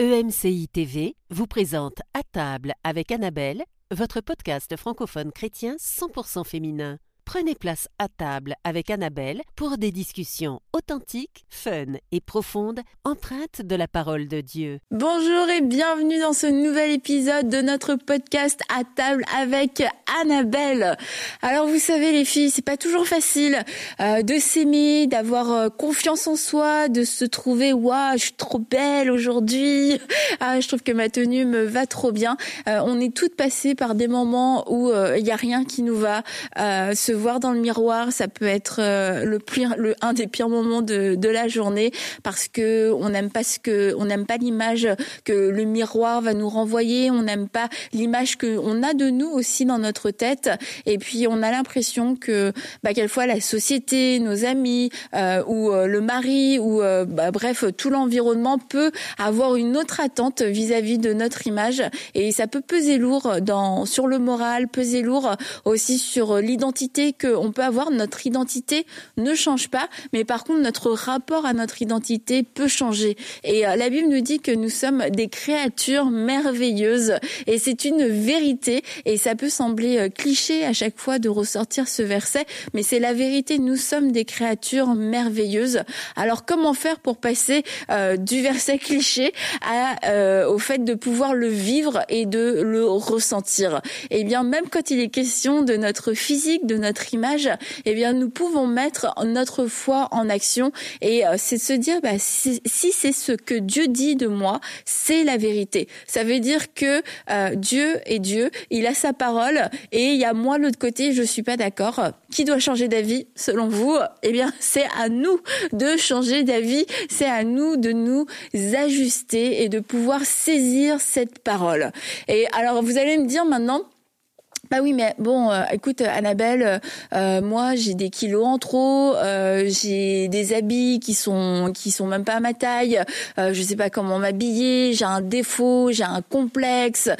EMCI TV vous présente À table avec Annabelle, votre podcast francophone chrétien 100% féminin. Prenez place à table avec Annabelle pour des discussions authentiques, fun et profondes, empreintes de la parole de Dieu. Bonjour et bienvenue dans ce nouvel épisode de notre podcast à table avec Annabelle. Alors vous savez les filles, c'est pas toujours facile euh, de s'aimer, d'avoir euh, confiance en soi, de se trouver waouh, je suis trop belle aujourd'hui. Ah, je trouve que ma tenue me va trop bien. Euh, on est toutes passées par des moments où il y a rien qui nous va. se voir dans le miroir, ça peut être euh, le pire, le un des pires moments de, de la journée parce que on n'aime pas ce que, on n'aime pas l'image que le miroir va nous renvoyer, on n'aime pas l'image que on a de nous aussi dans notre tête, et puis on a l'impression que, bah, quelquefois la société, nos amis euh, ou euh, le mari ou bah, bref tout l'environnement peut avoir une autre attente vis-à-vis -vis de notre image, et ça peut peser lourd dans sur le moral, peser lourd aussi sur l'identité qu'on peut avoir, notre identité ne change pas, mais par contre notre rapport à notre identité peut changer. Et euh, la Bible nous dit que nous sommes des créatures merveilleuses et c'est une vérité et ça peut sembler euh, cliché à chaque fois de ressortir ce verset, mais c'est la vérité, nous sommes des créatures merveilleuses. Alors comment faire pour passer euh, du verset cliché au fait de pouvoir le vivre et de le ressentir? Eh bien même quand il est question de notre physique, de notre image, eh bien nous pouvons mettre notre foi en action et euh, c'est se dire bah, si, c'est ce que Dieu dit de moi, c'est la vérité. Ça veut dire que euh, Dieu est Dieu, il a sa parole et il y a moi de l'autre côté, je suis pas d'accord. Qui doit changer d'avis selon vous? Eh bien, c'est à nous de changer d'avis, c'est à nous de nous ajuster et de pouvoir saisir cette parole. Et alors vous allez me dire maintenant bah oui, mais bon, euh, écoute, Annabelle, euh, moi j'ai des kilos en trop, euh, j'ai des habits qui sont qui sont même pas à ma taille, je sais pas comment m'habiller, j'ai un défaut, j'ai un complexe,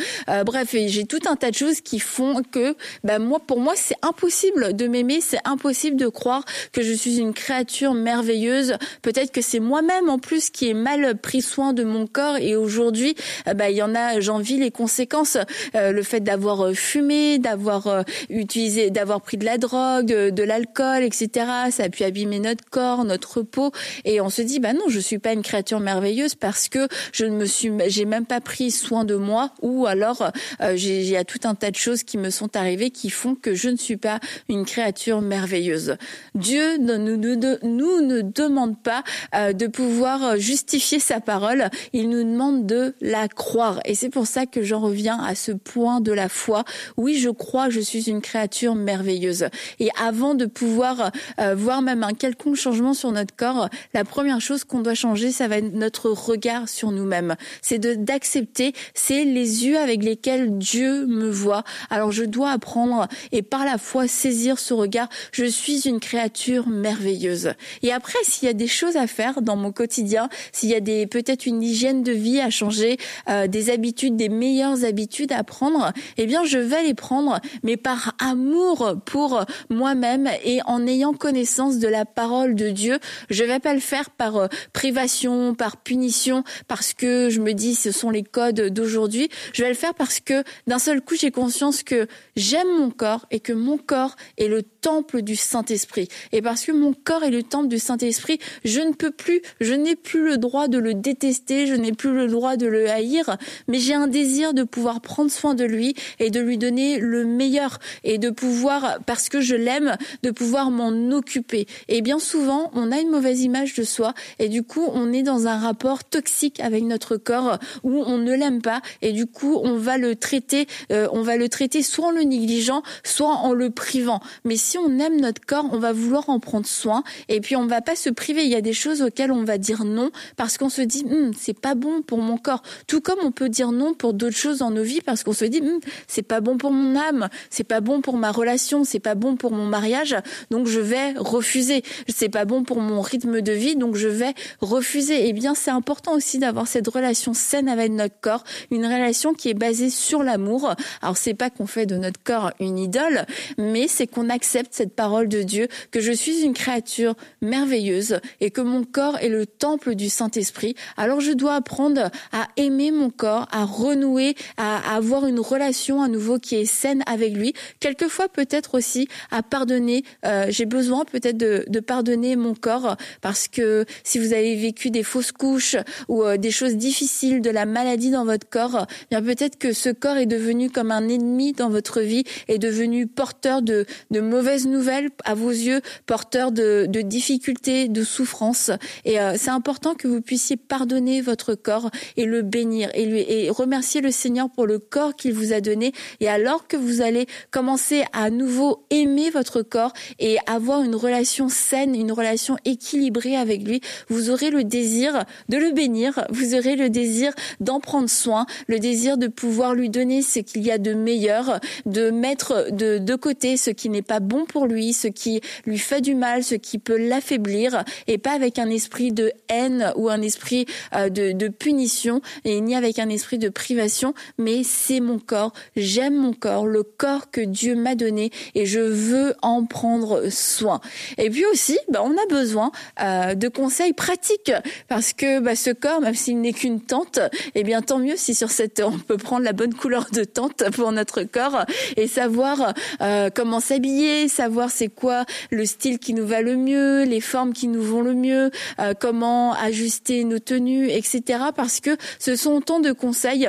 bref, j'ai tout un tas de choses qui font que, bah moi, pour moi, c'est impossible de m'aimer, c'est impossible de croire que je suis une créature merveilleuse. Peut-être que c'est moi-même en plus qui ai mal pris soin de mon corps et aujourd'hui, bah il y en a, j'en vis les conséquences, le fait d'avoir fumé d'avoir euh, utilisé, d'avoir pris de la drogue, euh, de l'alcool, etc. Ça a pu abîmer notre corps, notre peau, et on se dit bah non, je suis pas une créature merveilleuse parce que je ne me suis, j'ai même pas pris soin de moi, ou alors euh, il y a tout un tas de choses qui me sont arrivées qui font que je ne suis pas une créature merveilleuse. Dieu ne nous, nous ne demande pas de pouvoir justifier sa parole, il nous demande de la croire, et c'est pour ça que j'en reviens à ce point de la foi. Oui, je crois que je suis une créature merveilleuse. Et avant de pouvoir euh, voir même un quelconque changement sur notre corps, la première chose qu'on doit changer, ça va être notre regard sur nous-mêmes. C'est d'accepter, c'est les yeux avec lesquels Dieu me voit. Alors je dois apprendre et par la foi saisir ce regard. Je suis une créature merveilleuse. Et après, s'il y a des choses à faire dans mon quotidien, s'il y a peut-être une hygiène de vie à changer, euh, des habitudes, des meilleures habitudes à prendre, eh bien je vais les prendre mais par amour pour moi-même et en ayant connaissance de la parole de Dieu. Je vais pas le faire par euh, privation, par punition, parce que je me dis ce sont les codes d'aujourd'hui. Je vais le faire parce que d'un seul coup j'ai conscience que j'aime mon corps et que mon corps est le temple du Saint-Esprit. Et parce que mon corps est le temple du Saint-Esprit, je ne peux plus, je n'ai plus le droit de le détester, je n'ai plus le droit de le haïr, mais j'ai un désir de pouvoir prendre soin de lui et de lui donner le meilleur et de pouvoir, parce que je l'aime, de pouvoir m'en occuper. Et bien souvent, on a une mauvaise image de soi et du coup, on est dans un rapport toxique avec notre corps où on ne l'aime pas et du coup, on va le traiter, euh, on va le traiter soit en le négligeant, soit en le privant. Mais si on aime notre corps, on va vouloir en prendre soin et puis on va pas se priver. Il y a des choses auxquelles on va dire non parce qu'on se dit hm, c'est pas bon pour mon corps. Tout comme on peut dire non pour d'autres choses dans nos vies parce qu'on se dit hm, c'est pas bon pour mon âme, c'est pas bon pour ma relation, c'est pas bon pour mon mariage, donc je vais refuser. C'est pas bon pour mon rythme de vie, donc je vais refuser. Eh bien, c'est important aussi d'avoir cette relation saine avec notre corps, une relation qui est basée sur l'amour. Alors c'est pas qu'on fait de notre corps une idole, mais c'est qu'on accepte cette parole de Dieu, que je suis une créature merveilleuse et que mon corps est le temple du Saint-Esprit, alors je dois apprendre à aimer mon corps, à renouer, à, avoir une relation à nouveau qui est saine avec lui. Quelquefois peut-être aussi à pardonner. Euh, j'ai besoin peut-être de, de, pardonner mon corps parce que si vous avez vécu des fausses couches ou euh, des choses difficiles, de la maladie dans votre corps, eh bien peut-être que ce corps est devenu comme un ennemi dans votre vie, est devenu porteur de, de mauvaises nouvelles à vos yeux, porteur de, difficultés, de souffrances. Et euh, c'est important que vous puissiez pardonner votre corps et le bénir et, lui, et remercier le Seigneur pour le corps qu'il vous a donné. Et alors que vous allez commencer à nouveau aimer votre corps et avoir une relation saine, une relation équilibrée avec lui, vous aurez le désir de le bénir, vous aurez le désir d'en prendre soin, le désir de pouvoir lui donner ce qu'il y a de meilleur, de mettre de, de côté ce qui n'est pas bon pour lui, ce qui lui fait du mal, ce qui peut l'affaiblir, et pas avec un esprit de haine ou un esprit euh, de, punition, et ni avec un esprit de privation, mais c'est mon corps, j'aime mon corps, le corps que Dieu m'a donné, et je veux en prendre soin. Et puis aussi, bah, on a besoin euh, de conseils pratiques, parce que bah, ce corps, même s'il n'est qu'une tente, eh bien tant mieux si sur cette on peut prendre la bonne couleur de tente pour notre corps et savoir euh, comment s'habiller, savoir c'est quoi le style qui nous va le mieux, les formes qui nous vont le mieux, euh, comment ajuster nos tenues, etc. Parce que ce sont autant de conseils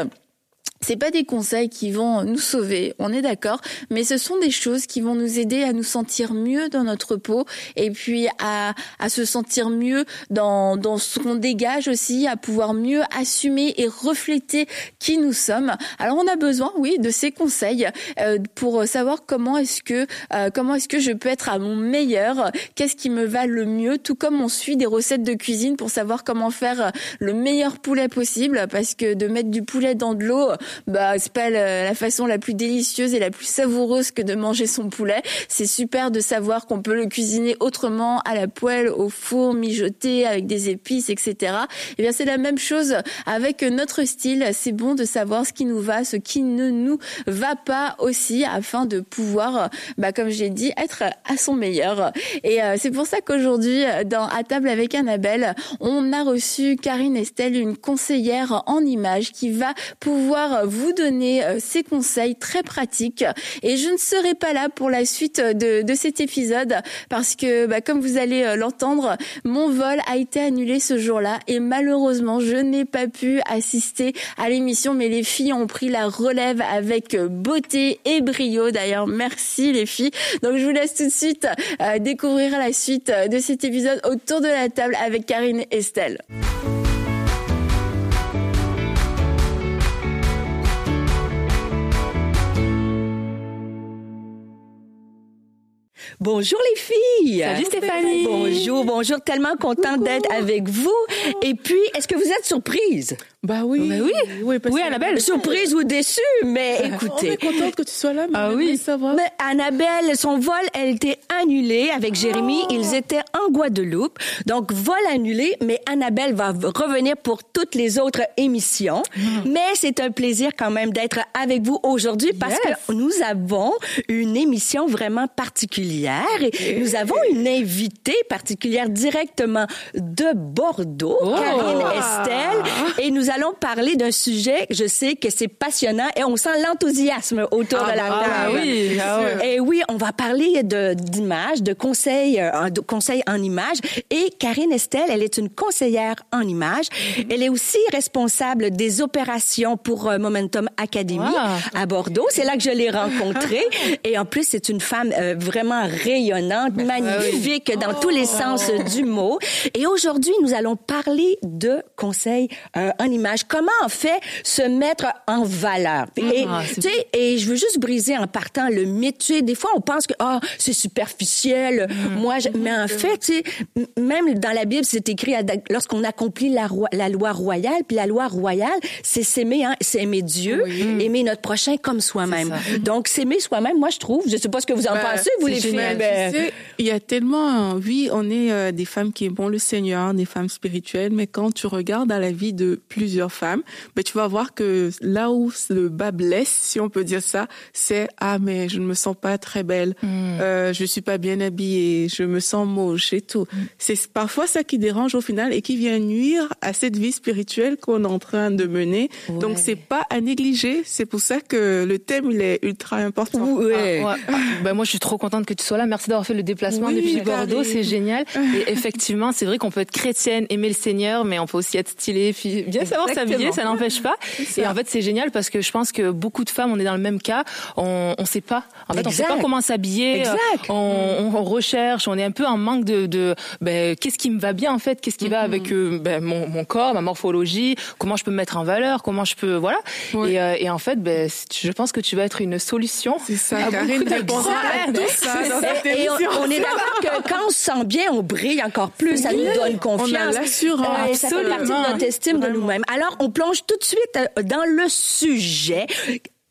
c'est pas des conseils qui vont nous sauver, on est d'accord, mais ce sont des choses qui vont nous aider à nous sentir mieux dans notre peau et puis à, à se sentir mieux dans, dans ce qu'on dégage aussi, à pouvoir mieux assumer et refléter qui nous sommes. Alors on a besoin, oui, de ces conseils euh, pour savoir comment est-ce que euh, comment est-ce que je peux être à mon meilleur, qu'est-ce qui me va le mieux, tout comme on suit des recettes de cuisine pour savoir comment faire le meilleur poulet possible, parce que de mettre du poulet dans de l'eau bah c'est pas la, façon la plus délicieuse et la plus savoureuse que de manger son poulet. C'est super de savoir qu'on peut le cuisiner autrement à la poêle, au four, mijoter avec des épices, etc. Et eh bien c'est la même chose avec notre style. C'est bon de savoir ce qui nous va, ce qui ne nous va pas aussi, afin de pouvoir, bah comme j'ai dit, être à son meilleur. Et euh, c'est pour ça qu'aujourd'hui, dans à table avec Annabelle, on a reçu Karine Estelle, une conseillère en images, qui va pouvoir vous donner euh, ces conseils très pratiques. Et je ne serai pas là pour la suite de, de cet épisode parce que, bah, comme vous allez euh, l'entendre, mon vol a été annulé ce jour-là et malheureusement, je n'ai pas pu assister à l'émission. Mais les filles ont pris la relève avec beauté et brio. D'ailleurs, merci les filles. Donc, je vous laisse tout de suite euh, découvrir la suite de cet épisode autour de la table avec Karine et Estelle. Bonjour les filles. Salut Stéphanie. Bonjour, bonjour. Tellement contente d'être avec vous. Et puis, est-ce que vous êtes surprise? Bah oui. Bah oui. Oui, oui Annabelle. Surprise ou déçue, mais écoutez. On est contente que tu sois là. Mais ah oui. Savoir. Mais Annabelle, son vol, elle était annulée avec Jérémy. Oh. Ils étaient en Guadeloupe. Donc, vol annulé, mais Annabelle va revenir pour toutes les autres émissions. Hmm. Mais c'est un plaisir quand même d'être avec vous aujourd'hui parce que nous avons une émission vraiment particulière et nous avons une invitée particulière directement de Bordeaux, oh. Karine Estelle, et nous allons parler d'un sujet, je sais que c'est passionnant et on sent l'enthousiasme autour ah de la bah table. oui, ah Et oui, on va parler de d'images, de conseils, euh, de conseils en images. Et Karine Estelle, elle est une conseillère en images. Elle est aussi responsable des opérations pour euh, Momentum Academy à Bordeaux. C'est là que je l'ai rencontrée. et en plus, c'est une femme euh, vraiment rayonnante, ah magnifique dans tous les sens du mot. Et aujourd'hui, nous allons parler de conseils en images Comment en fait se mettre en valeur? Et, ah, sais, et je veux juste briser en partant le mythe. Tu sais, des fois, on pense que ah, c'est superficiel. Mm. Moi, mais en fait, tu sais, même dans la Bible, c'est écrit lorsqu'on accomplit la, la, loi royale. Puis la loi royale, c'est s'aimer, hein, c'est aimer Dieu, aimer notre prochain comme soi-même. Donc, s'aimer soi-même, moi, je trouve. Je sais pas ce que vous en ben, pensez, vous les filles. Ben... il y a tellement, oui, on est euh, des femmes qui aiment le Seigneur, des femmes spirituelles, mais quand tu regardes à la vie de plusieurs plusieurs femmes, ben tu vas voir que là où le bas blesse, si on peut dire ça, c'est ah mais je ne me sens pas très belle, Hmm. euh, je suis pas bien habillée, je me sens moche et tout. C'est parfois ça qui dérange au final et qui vient nuire à cette vie spirituelle qu'on est en train de mener. Donc c'est pas à négliger. C'est pour ça que le thème il est ultra important. Ouais. Ouais. Ben moi, je suis trop contente que tu sois là. Merci d'avoir fait le déplacement Oui, depuis Karine. Bordeaux, c'est génial. Et effectivement, c'est vrai qu'on peut être chrétienne, aimer le Seigneur, mais on peut aussi être stylée, puis bien savoir Exactement. s'habiller, ça n'empêche pas. Et en fait, c'est génial parce que je pense que beaucoup de femmes, on est dans le même cas. On, on sait pas. En fait, on sait Exact. pas comment s'habiller. Exact. On, on recherche. On est un peu en manque de, de ben, qu'est-ce qui me va bien en fait, qu'est-ce qui va avec euh, ben, mon, mon corps, ma morphologie, comment je peux me mettre en valeur, comment je peux, voilà. Et, euh, et en fait, ben, je pense que tu vas être une solution. C'est ça, à Karine beaucoup de à problèmes. tout ça dans cette Et, on, est d'accord que quand on se sent bien, on brille encore plus, ça nous donne confiance. On a l'assurance. Ouais, ça fait partie de notre estime de nous-mêmes. Alors, on plonge tout de suite euh, dans le sujet.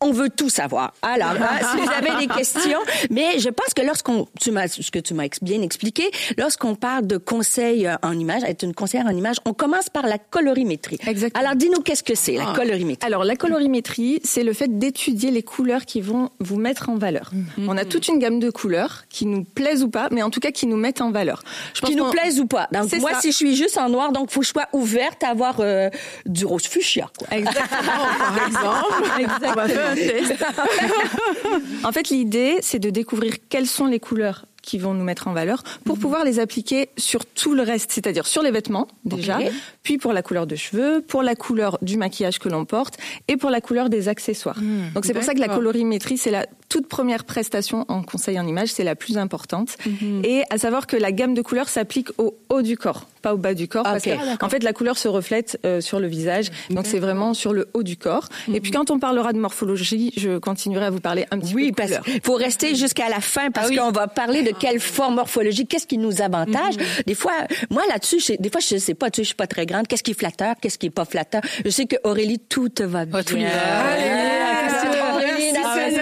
On veut tout savoir. Alors, hein, si vous avez des questions, mais je pense que lorsqu'on, tu m'as, ce que tu m'as bien expliqué, lorsqu'on parle de conseil euh, en image, être une conseillère en image, on commence par la colorimétrie. Exactement. Alors, dis-nous qu'est-ce que c'est, la colorimétrie? Alors, la colorimétrie, c'est le fait d'étudier les couleurs qui vont vous mettre en valeur. Mhm. On a toute une gamme de couleurs qui nous plaisent ou pas, mais en tout cas qui nous mettent en valeur. Je pense Qui nous plaisent ou pas. Donc, moi, ça. si je suis juste en noir, donc, faut que je sois ouverte à avoir euh, du rose fuchsia, quoi. Exactement. par exemple, faire un test. En fait, l'idée, c'est de découvrir quelles sont les couleurs qui vont nous mettre en valeur pour Mhm. pouvoir les appliquer sur tout le reste, c'est-à-dire sur les vêtements déjà, puis pour la couleur de cheveux, pour la couleur du maquillage que l'on porte et pour la couleur des accessoires. Donc c'est pour ça que la colorimétrie, c'est la toute première prestation en conseil en image, c'est la plus importante. Et à savoir que la gamme de couleurs s'applique au haut du corps, pas au bas du corps, parce Ok. que en fait la couleur se reflète euh, sur le visage, donc c'est vraiment sur le haut du corps. Et puis quand on parlera de morphologie, je continuerai à vous parler un petit Oui, peu de parce couleurs. qu'il faut rester jusqu'à la fin parce Ah oui. qu'on va parler de quelle forme morphologique, qu'est-ce qui nous avantage. Des fois, moi là-dessus, je sais- des fois je sais pas, tu sais, je suis pas très grande. Qu'est-ce qui est flatteur, qu'est-ce qui est pas flatteur? Je sais que Aurélie, tout te va bien. tout lui va. Allez, Allez, Aurélie, merci, nationale.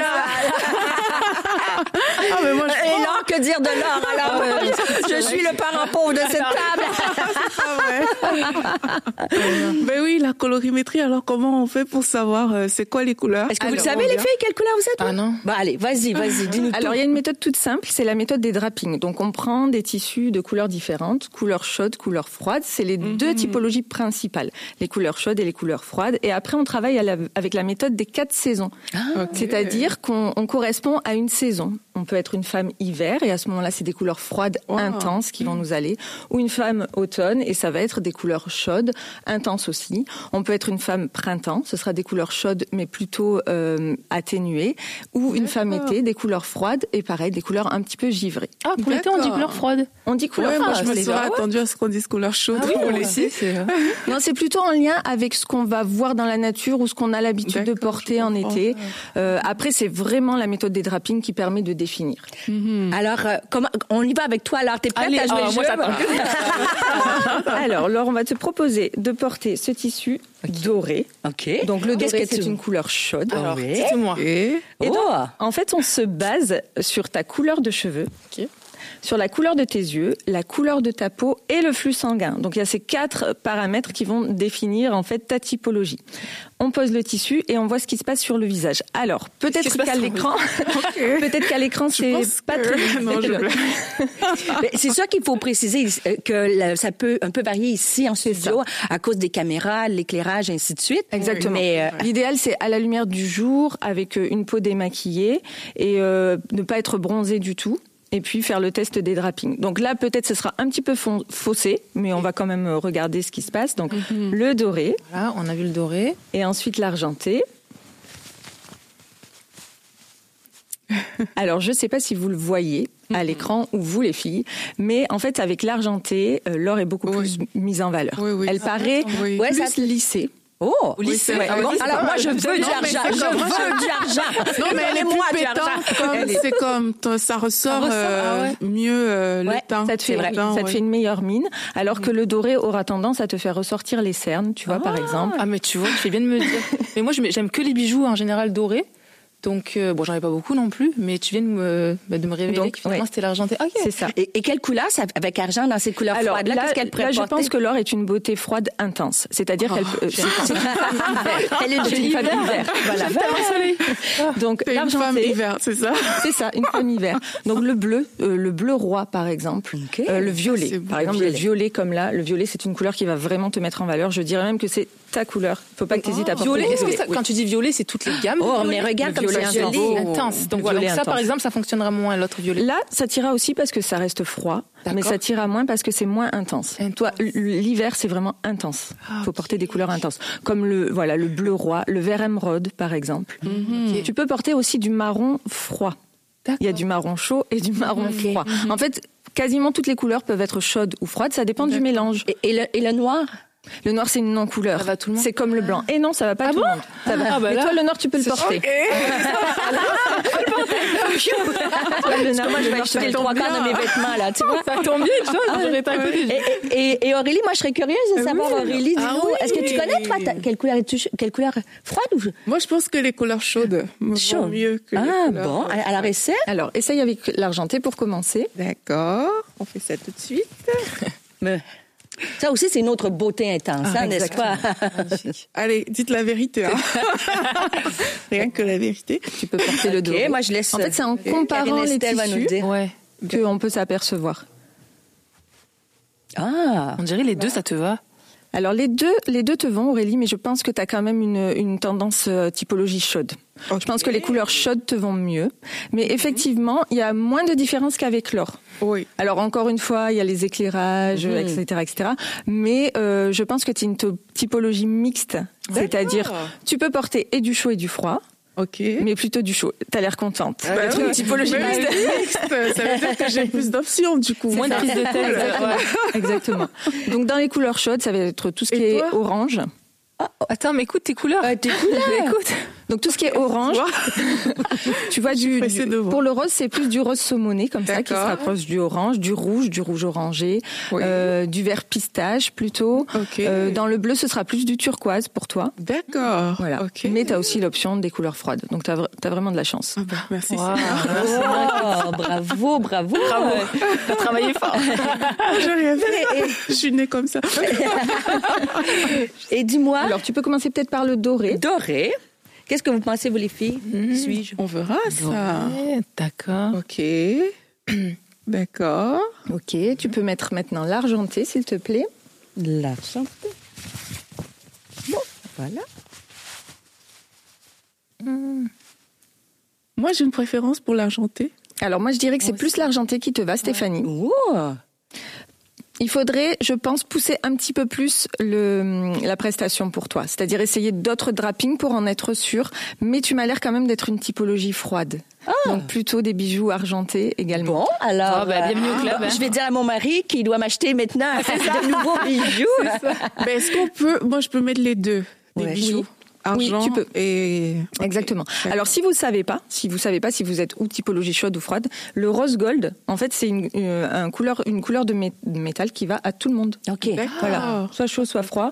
Ah, mais moi, je Et l'or, que dire de l'or Alors, euh, je suis le parent pauvre de cette table. Ben oui, la colorimétrie. Alors, comment on fait pour savoir euh, c'est quoi les couleurs? Est-ce que vous le savez, les filles, quelle couleur vous êtes Ah non. Bah allez, vas-y, vas-y, dis-nous Alors, il y a une méthode toute simple, c'est la méthode des drappings. Donc, on prend des tissus de couleurs différentes, couleurs chaudes, couleurs froides. C'est les deux typologies principales, les couleurs chaudes et les couleurs froides. Et après, on travaille à la- avec la méthode des quatre saisons. Ok. C'est-à-dire qu'on on correspond à une saison. On peut être une femme hiver, et à ce moment-là, c'est des couleurs froides Wow. intenses qui vont nous aller. Ou une femme automne, et ça va être des couleurs chaudes, intenses aussi. On peut être une femme printemps, ce sera des couleurs chaudes, mais plutôt euh, atténuées. Ou une femme été, des couleurs froides, et pareil, des couleurs un petit peu givrées. Ah, pour l'été, on dit couleur froide. On dit couleur Ouais, moi, froide, je me les serais gars. attendu à ce qu'on dise couleur chaude. Ah oui, pour moi les aussi, c'est- Non, c'est plutôt en lien avec ce qu'on va voir dans la nature ou ce qu'on a l'habitude de porter en été. Euh, après, c'est vraiment la méthode des drappings qui permet de définir. Alors, euh, comment, on y va avec toi. Alors, t'es prête Allez, à jouer le moi, jeu j'attends. Alors, Laure, on va te proposer de porter ce tissu doré. Ok. Donc, le doré, c'est une couleur chaude. Alors, oui. dites-moi. Et Et donc, Oh. en fait, on se base sur ta couleur de cheveux, Ok. Sur la couleur de tes yeux, la couleur de ta peau et le flux sanguin. Donc, il y a ces quatre paramètres qui vont définir en fait ta typologie. On pose le tissu et on voit ce qui se passe sur le visage. Alors, peut-être qu'à l'écran, peut-être qu'à l'écran, c'est pas que- très Non, je c'est ça qu'il faut préciser euh, que ça peut un peu varier ici en studio à cause des caméras, l'éclairage, ainsi de suite. Exactement. Mais euh, L'idéal, c'est à la lumière du jour, avec euh, une peau démaquillée et euh, ne pas être bronzé du tout. Et puis faire le test des drappings. Donc là, peut-être ce sera un petit peu faussé, mais on va quand même euh, regarder ce qui se passe. Donc le doré Voilà, on a vu le doré. et ensuite l'argenté. Alors, je ne sais pas si vous le voyez à l'écran ou vous les filles, mais en fait, avec l'argenté, euh, l'or est beaucoup Oui. plus mise en valeur. Oui, oui. Elle paraît Oui. Ouais, plus lissée. Oh, Oui, c'est- Ouais, ah c'est alors moi je veux c'est je veux du argent. Non, mais elle est Elle est- C'est comme ça ressort, Ça ressort, euh, ah ouais. mieux euh, Ouais, le teint. Ça te fait, ça te fait une meilleure mine, alors que le doré aura tendance à te faire ressortir les cernes, tu vois, par exemple. Ah, mais tu vois, tu fais bien de me dire. Mais moi, j'aime que les bijoux en général dorés. Donc, euh, bon, j'en ai pas beaucoup non plus, mais tu viens de me, bah, de me révéler Donc, que finalement ouais. c'était l'argenté. Ok. C'est ça. Et, et quelle couleur ça, avec argent dans ces couleurs Alors froides-là? là, Qu'est-ce qu'elle là, je pense que l'or est une beauté froide intense. C'est-à-dire qu'elle peut. euh, c'est. Elle est une femme hiver. Voilà. Donc C'est une femme l'argenté, hiver, c'est ça? c'est ça, une femme hiver. Donc le bleu, euh, le bleu roi par exemple. Euh, le violet. Par exemple, Violet. le violet comme là, le violet c'est une couleur qui va vraiment te mettre en valeur. Je dirais même que c'est ta couleur. Faut pas que tu hésites à porter Violet, est-ce que quand tu dis violet, c'est toutes les gammes Oh, mais regarde comme violet c'est intense. joli. Intense. Donc voilà, violet donc ça par exemple, ça fonctionnera moins l'autre violet. Là, ça t'ira aussi parce que ça reste froid, mais ça t'ira moins parce que c'est moins intense. Intense. Toi, l'hiver, c'est vraiment intense. Ah, faut porter des couleurs intenses, comme le voilà le bleu roi, le vert émeraude par exemple. Ok. Tu peux porter aussi du marron froid. Il y a du marron chaud et du marron froid. En fait, quasiment toutes les couleurs peuvent être chaudes ou froides, ça dépend du mélange. Et, et le, et le noir? Le noir, c'est une non-couleur. Ça va tout le monde C'est comme le blanc. Et non, ça va pas Ah tout bon le monde. Ça va. Ah bah Mais toi, le noir, tu peux le porter. Toi, le noir, Moi, je vais acheter le trois quarts de mes vêtements, là, tu vois? Ça tombe bien, tu vois, j'aurais à côté. Et, et- et Aurélie, moi, je serais curieuse de savoir, Aurélie, dis-nous, Ah oui. est-ce que tu connais, toi, quelle couleur quelle couleur froide ou Moi, je pense que les couleurs chaudes me vont chaude? mieux que les Ah, couleurs- bon. Alors, essaie. Alors, essaye avec l'argenté pour commencer. D'accord, on fait ça tout de suite. Ça aussi, c'est une autre beauté intense, Ah, hein, n'est-ce pas? Allez, dites la vérité. hein. Rien que la vérité. Tu peux porter le dos. Moi, je laisse. En fait, c'est en euh, comparant les nous tissus dire. Ouais. qu'on peut s'apercevoir. Ah. On dirait les deux, ça te va. Alors les deux, les deux te vont Aurélie, mais je pense que tu as quand même une, une tendance euh, typologie chaude. Je pense que les couleurs chaudes te vont mieux, mais effectivement, il y a moins de différence qu'avec l'or. Oui. Alors encore une fois, il y a les éclairages, Mhm. etc., etc. Mais euh, je pense que tu es une typologie mixte, c'est-à-dire tu peux porter et du chaud et du froid, Ok. mais plutôt du chaud. T'as l'air contente. Bah D'être une oui. typologie mixte. oui, Ça veut dire que j'ai plus d'options, du coup. Moins de prise de tête. ouais. Exactement. Donc dans les couleurs chaudes, ça va être tout ce qui Et est orange. Attends, mais écoute tes couleurs. Euh, tes couleurs. Écoute. Donc tout ce qui est orange, tu vois du, pressée du- pour le rose c'est plus du rose saumoné comme ça qui se rapproche du orange, du rouge, du rouge orangé, Oui. euh, du vert pistache plutôt. Euh, dans le bleu ce sera plus du turquoise pour toi. D'accord. Voilà. Mais tu as aussi l'option des couleurs froides. Donc tu as, vraiment de la chance. Ah bah, merci. Wow. Bravo, bravo. Bravo. T'as travaillé fort. J'ai rien fait. Et, Je suis née comme ça. et dis-moi, Alors tu peux commencer peut-être par le doré. doré. Qu'est-ce que vous pensez, vous, les filles? Suis-je? On verra ça. Ouais, D'accord. Ok. D'accord. Ok, tu peux mettre maintenant l'argenté s'il te plaît. L'argent. Bon, voilà. Moi, j'ai une préférence pour l'argenté. Alors moi je dirais que c'est plus l'argenté qui te va Stéphanie. Il faudrait, je pense, pousser un petit peu plus le, la prestation pour toi. C'est-à-dire essayer d'autres drappings pour en être sûr. Mais tu m'as l'air quand même d'être une typologie froide. Donc plutôt des bijoux argentés également. Bon, alors. Ah, bah, bienvenue au club, hein. Je vais dire à mon mari qu'il doit m'acheter maintenant de nouveaux bijoux. Ben, est-ce qu'on peut. Moi, je peux mettre les deux. Des Ouais. bijoux. Oui. Argent Oui, tu peux. et. Exactement. Alors si vous savez pas, si vous savez pas si vous êtes ou typologie chaude ou froide, le rose gold, en fait, c'est une, une, un couleur, une couleur de, mé- de métal qui va à tout le monde. OK. Voilà, soit chaud, soit froid.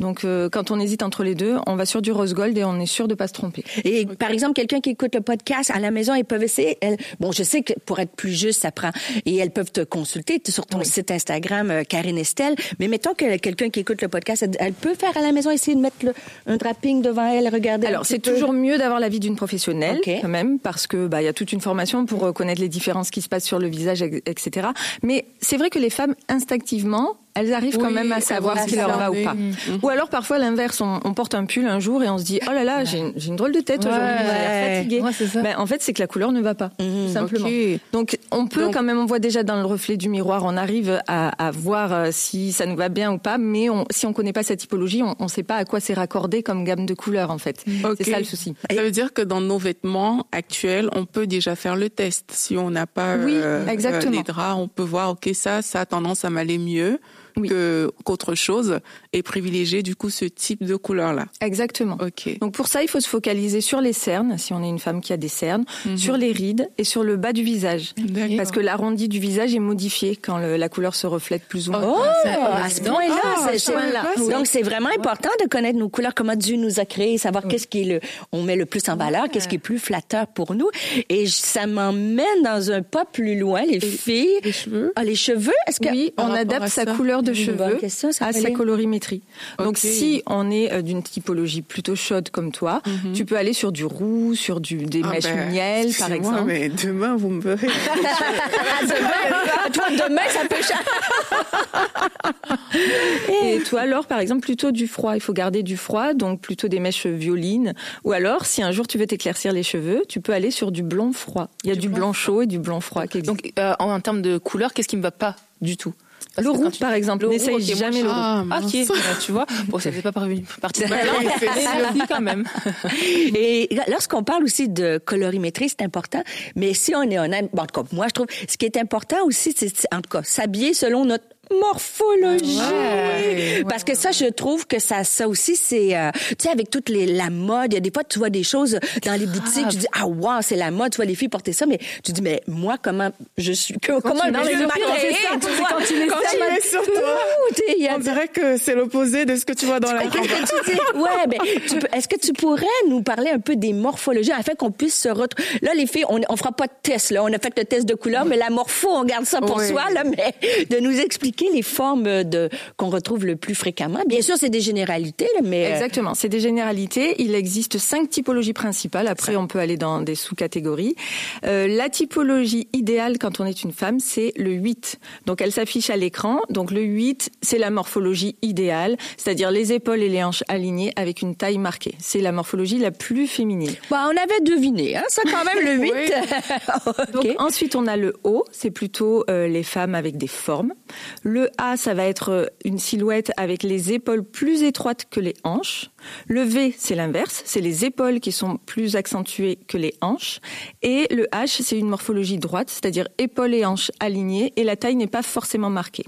Donc euh, quand on hésite entre les deux, on va sur du rose gold et on est sûr de pas se tromper. Et par exemple, quelqu'un qui écoute le podcast à la maison, ils peuvent essayer. elles- bon, je sais que pour être plus juste, ça prend. Et elles peuvent te consulter sur ton site Instagram, euh, Karine Estelle. Mais mettons que quelqu'un qui écoute le podcast, elle, elle peut faire à la maison essayer de mettre le- un draping devant elle, regarder. un Alors c'est toujours mieux d'avoir l'avis d'une professionnelle quand même parce que bah il y a toute une formation pour euh, connaître les différences qui se passent sur le visage, etc. Mais c'est vrai que les femmes instinctivement elles arrivent quand même à savoir ce qui leur va ou pas. Ou alors parfois l'inverse, on, on porte un pull un jour et on se dit oh là là j'ai une, j'ai une drôle de tête aujourd'hui, j'ai l'air Ouais. fatiguée. Ouais, ça. Ben, en fait c'est que la couleur ne va pas tout simplement. Donc on peut Donc- quand même, on voit déjà dans le reflet du miroir, on arrive à, à voir euh, si ça nous va bien ou pas, mais on, si on connaît pas cette typologie, on ne sait pas à quoi c'est raccordé comme gamme de couleurs en fait. C'est ça le souci. Ça veut dire que dans nos vêtements actuels, on peut déjà faire le test. Si on n'a pas Oui, euh, exactement. euh, les draps, on peut voir, OK, ça, ça a tendance à m'aller mieux. Que qu'autre chose et privilégier du coup ce type de couleur là. Exactement. Ok. Donc pour ça, il faut se focaliser sur les cernes, si on est une femme qui a des cernes, Mhm. sur les rides et sur le bas du visage. Parce que l'arrondi du visage est modifié quand le- la couleur se reflète plus ou moins. Oh, à ce évident. point-là, Ah, donc c'est vraiment important de connaître nos couleurs, comment Dieu nous a créés, savoir qu'est-ce qui est le, on met le plus en valeur, qu'est-ce qui est plus flatteur pour nous. Et ça m'emmène dans un pas plus loin, les filles. Les cheveux. Ah, les cheveux, est-ce que Oui, on adapte sa ça. couleur de cheveux à sa Donc si on est euh, d'une typologie plutôt chaude comme toi, tu peux aller sur du roux, sur du des Ah mèches ben, miel par exemple. Mais demain vous me verrez. Ah, demain, toi, demain, ça peut. Et toi, alors, par exemple, plutôt du froid. Il faut garder du froid, donc plutôt des mèches violines. Ou alors, si un jour tu veux t'éclaircir les cheveux, tu peux aller sur du blond froid. Il y a du, blond chaud et du blond froid qui. Donc, euh, en, termes de couleur, qu'est-ce qui me va pas du tout? Le roux, par exemple. N'essaye ok, moi, jamais le roux. Ah, Ah, ok, bah, tu vois. Bon, ça fait pas partie de ma c'est mais quand même. Et lorsqu'on parle aussi de colorimétrie, c'est important. Mais si on est honnête, bon, en tout cas, moi, je trouve, ce qui est important aussi, c'est, c'est, en tout cas, s'habiller selon notre morphologie. Ouais. Parce que ça, je trouve que ça, ça aussi, c'est, euh, tu sais, avec toute les, la mode, il y a des fois, tu vois des choses dans les boutiques, tu dis, ah, wow, c'est la mode, tu vois les filles porter ça, mais tu dis, mais moi, comment je suis, que- comment je pire, m'agréer, tu vois? quand tu les sur toi, Ouh, on dirait que c'est l'opposé de ce que tu vois dans la Qu'est-ce que tu dis? Ouais, ben, est-ce que tu pourrais nous parler un peu des morphologies afin qu'on puisse se retrouver? Là, les filles, on, on fera pas de test, là. On a fait le test de couleur, mais la morpho, on garde ça pour Oui. soi, là. Mais de nous expliquer les formes de, qu'on retrouve le plus fréquemment. Bien sûr, c'est des généralités, mais. euh, Exactement, c'est des généralités. Il existe cinq typologies principales. Après, on peut aller dans des sous-catégories. Euh, la typologie idéale quand on est une femme, c'est le 8. Donc, elle s'affiche à l'écran. Donc, le 8, c'est la morphologie idéale, c'est-à-dire les épaules et les hanches alignées avec une taille marquée. C'est la morphologie la plus féminine. Bah, on avait deviné, hein, ça quand même, le 8. OK. Donc ensuite on a le O, c'est plutôt euh, les femmes avec des formes. Le A, ça va être euh, une silhouette avec les épaules plus étroites que les hanches. Le V, c'est l'inverse, c'est les épaules qui sont plus accentuées que les hanches. Et le H, c'est une morphologie droite, c'est-à-dire épaules et hanches alignées et la taille n'est pas forcément marquée.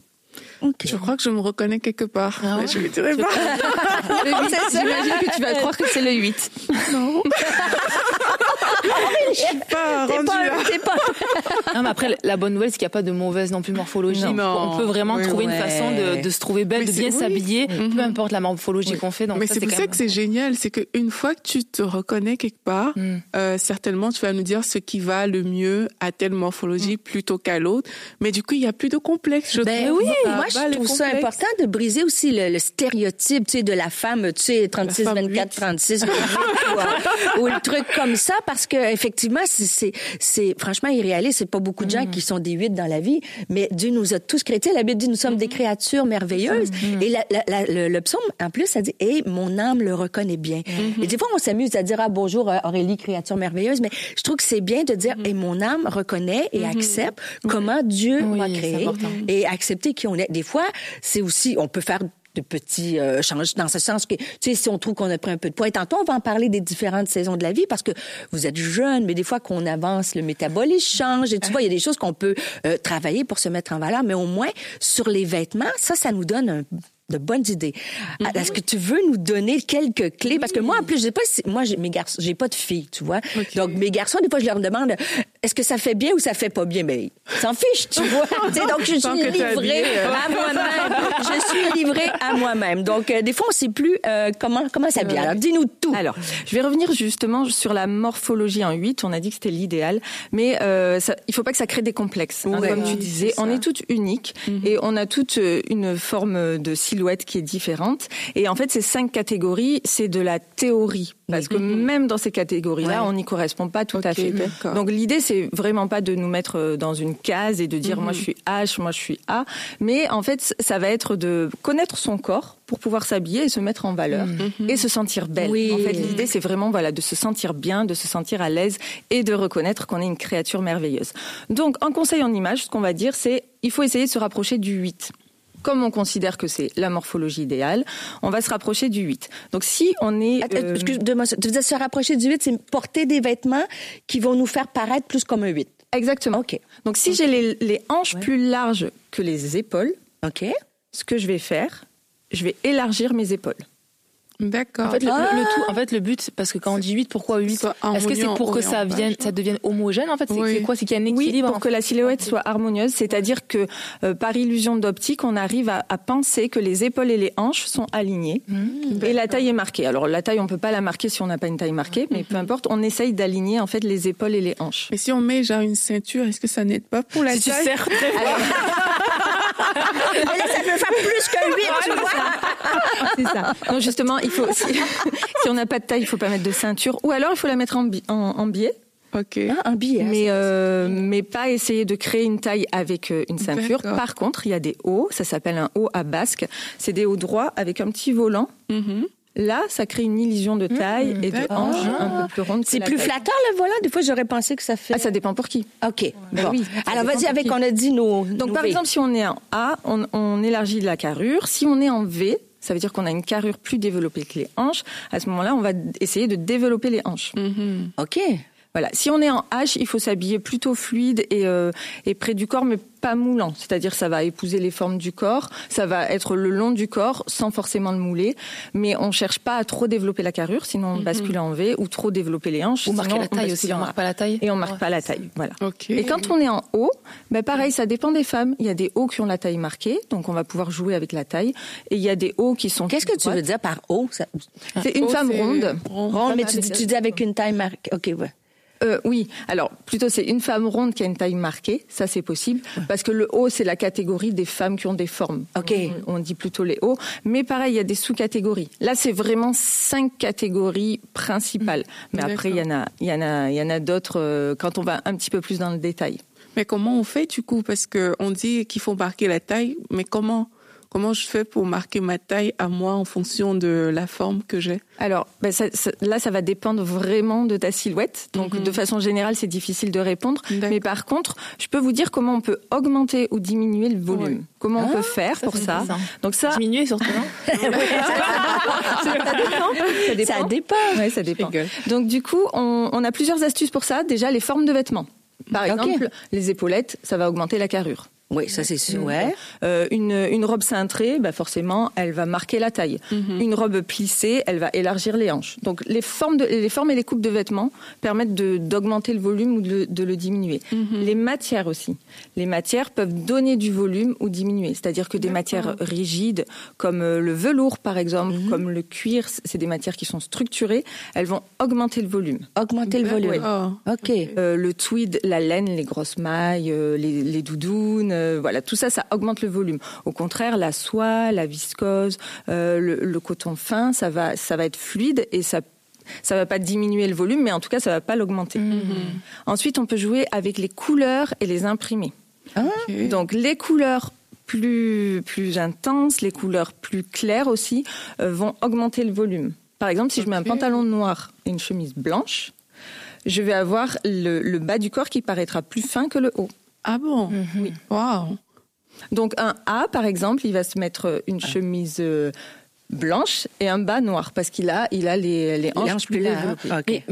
OK. Je crois que je me reconnais quelque part. Ah ouais? Je ne dirai pas. Le 8, j'imagine que tu vas croire que c'est le 8. Non. je suis pas rendue pas, là. pas, Non, mais après, la bonne nouvelle, c'est qu'il n'y a pas de mauvaise non plus morphologie. Non. On peut vraiment Oui, trouver ouais. une façon de, de se trouver belle, Mais de bien s'habiller, Mhm. peu importe la morphologie qu'on fait. Donc Mais ça, c'est pour ça même- que c'est génial, c'est qu'une fois que tu te reconnais quelque part, Mm. euh, certainement tu vas nous dire ce qui va le mieux à telle morphologie plutôt qu'à l'autre. Mais du coup, il y a plus de complexe. Je Ben trouve. oui, moi je trouve ça important de briser aussi le, le stéréotype, tu sais, de la femme, tu sais, 36, femme 24, huit. 36, 28, ou, ou le truc comme ça, parce que effectivement, c'est, franchement irréaliste. C'est pas beaucoup de gens qui sont des 8 dans la vie, mais Dieu nous a tous sais, La Bible dit nous sommes des créatures merveilleuses. Et la, la- la- le, le psaume, en plus, ça dit, et mon âme le reconnaît bien. Et des fois, on s'amuse à dire, ah bonjour euh, Aurélie, créature merveilleuse, mais je trouve que c'est bien de dire, et mon âme reconnaît et accepte comment Dieu Oui, m'a créé et accepter qui on est. Des fois, c'est aussi, on peut faire de petits euh, changements dans ce sens que, tu sais, si on trouve qu'on a pris un peu de poids. Et tantôt, on va en parler des différentes saisons de la vie parce que vous êtes jeune, mais des fois qu'on avance, le métabolisme change. Et tu vois, il y a des choses qu'on peut euh, travailler pour se mettre en valeur. Mais au moins, sur les vêtements, ça, ça nous donne un de bonnes idées. Ah, Est-ce que tu veux nous donner quelques clés? Parce que moi en plus je sais pas si moi j'ai mes garçons j'ai pas de filles tu vois. Donc mes garçons des fois je leur demande est-ce que ça fait bien ou ça fait pas bien? Mais ils s'en fichent tu vois. Donc je suis livrée habillée, euh. à moi-même. Je suis livrée à moi-même. Donc euh, des fois on sait plus euh, comment comment s'habiller. Alors dis-nous tout. Alors, je vais revenir justement sur la morphologie en 8. On a dit que c'était l'idéal, mais euh, ça, il faut pas que ça crée des complexes. hein, Ouais. comme tu disais, on ça. est toutes uniques et on a toutes une forme de silhouette qui est différente. Et en fait, ces cinq catégories, c'est de la théorie. Parce que même dans ces catégories-là, Ouais. on n'y correspond pas tout à fait. Donc l'idée, c'est vraiment pas de nous mettre euh, dans une case et de dire moi je suis H, moi je suis A, mais en fait, ça va être de connaître son corps pour pouvoir s'habiller et se mettre en valeur et se sentir belle. Oui. En fait, l'idée, c'est vraiment voilà de se sentir bien, de se sentir à l'aise et de reconnaître qu'on est une créature merveilleuse. Donc, en conseil en image, ce qu'on va dire, c'est il faut essayer de se rapprocher du 8. Comme on considère que c'est la morphologie idéale, on va se rapprocher du 8. Donc, si on est... Euh, excuse-moi, tu veux dire se rapprocher du 8, c'est porter des vêtements qui vont nous faire paraître plus comme un 8. Exactement. OK. Donc, si j'ai les, les hanches plus larges que les épaules, OK. ce que je vais faire, je vais élargir mes épaules. D'accord. En fait, le, Ah. le- le tout, en fait, le but, parce que quand on dit 8, pourquoi 8 Soit Est-ce que c'est pour que ça vienne, ça devienne homogène en fait C'est Oui. quoi? C'est qu'il y a un Oui, équilibre pour que la silhouette soit harmonieuse, c'est-à-dire que euh, par illusion d'optique, on arrive à, à penser que les épaules et les hanches sont alignées Mmh. et la taille est marquée. Alors la taille, on peut pas la marquer si on n'a pas une taille marquée, mais peu importe, on essaye d'aligner en fait les épaules et les hanches. Mais si on met genre une ceinture, est-ce que ça n'aide pas pour la Si tu taille? serres très fort. Mais là, ça peut faire plus que 8, tu vois. C'est ça. Non, justement, il faut si, si on n'a pas de taille, il faut pas mettre de ceinture, ou alors il faut la mettre en, en, en biais. Ok. Ah, un billet. mais euh, mais pas essayer de créer une taille avec euh, une ceinture. Par contre, il y a des hauts, ça s'appelle un haut à basque. C'est des hauts droits avec un petit volant. Mhm. Là, ça crée une illusion de taille et de hanche un peu plus ronde. C'est plus taille. flatteur, le volant? Des fois, j'aurais pensé que ça fait... Ah, ça dépend pour qui. OK. Bon. oui, Alors, vas-y avec, on a dit nos... Donc, nos par V. exemple, si on est en A, on, on élargit la carrure. Si on est en V, ça veut dire qu'on a une carrure plus développée que les hanches. À ce moment-là, on va essayer de développer les hanches. Mhm. OK. Voilà. Si on est en H, il faut s'habiller plutôt fluide et, euh, et près du corps, mais pas moulant. C'est-à-dire, ça va épouser les formes du corps, ça va être le long du corps, sans forcément le mouler. Mais on cherche pas à trop développer la carrure, sinon on bascule en V, ou trop développer les hanches. Ou marquer la taille bascule aussi, en on marque pas la taille. Et on marque pas la taille. Voilà. Ok. Et quand on est en haut, ben pareil, ça dépend des femmes. Il y a des hauts qui ont la taille marquée, donc on va pouvoir jouer avec la taille. Et il y a des hauts qui sont. Qu'est-ce que tu veux dire par haut? Ça... C'est une femme ronde. rond. Rond, mais tu, dis- tu dis avec une taille marquée. OK, ouais. Euh, oui, alors plutôt c'est une femme ronde qui a une taille marquée, ça c'est possible, parce que le haut c'est la catégorie des femmes qui ont des formes. Ok. On, on dit plutôt les hauts, mais pareil il y a des sous-catégories. Là c'est vraiment cinq catégories principales, mais après il y en a, il y en a, il y en a d'autres euh, quand on va un petit peu plus dans le détail. Mais comment on fait du coup? Parce que on dit qu'il faut marquer la taille, mais comment Comment je fais pour marquer ma taille à moi en fonction de la forme que j'ai? Alors ben, ça- ça- là ça va dépendre vraiment de ta silhouette, donc Mhm. de façon générale c'est difficile de répondre, mais par contre je peux vous dire comment on peut augmenter ou diminuer le volume, comment on Ah, peut faire pour ça. Donc ça, Diminuer surtout, non ça dépend. Ça dépend. Ouais, ça dépend. rigole. Donc du coup, on, on a plusieurs astuces pour ça. Déjà, les formes de vêtements. Par exemple, les épaulettes, ça va augmenter la carrure. Oui, ça c'est sûr. Ouais. Euh, une, une robe cintrée, bah forcément, elle va marquer la taille. Une robe plissée, elle va élargir les hanches. Donc les formes, de, les formes et les coupes de vêtements permettent d'augmenter le volume ou de, le- de le diminuer. Les matières aussi. Les matières peuvent donner du volume ou diminuer. C'est-à-dire que des matières rigides, comme euh, le velours par exemple, comme le cuir, c'est des matières qui sont structurées, elles vont augmenter le volume. Augmenter le volume. Oh. OK. Euh, le tweed, la laine, les grosses mailles, les, les doudounes, euh, voilà, tout ça, ça augmente le volume. Au contraire, la soie, la viscose, euh, le, le coton fin, ça va, ça va être fluide et ça ça va pas diminuer le volume, mais en tout cas, ça va pas l'augmenter. Ensuite, on peut jouer avec les couleurs et les imprimer. Ok. Donc, les couleurs plus plus intenses, les couleurs plus claires aussi, euh, vont augmenter le volume. Par exemple, si je mets un pantalon noir et une chemise blanche, je vais avoir le, le bas du corps qui paraîtra plus fin que le haut. Ah bon? Oui. Waouh. Donc un A, par exemple, il va se mettre une chemise euh, blanche et un bas noir parce qu'il a, il a les, les hanches, hanches plus larges.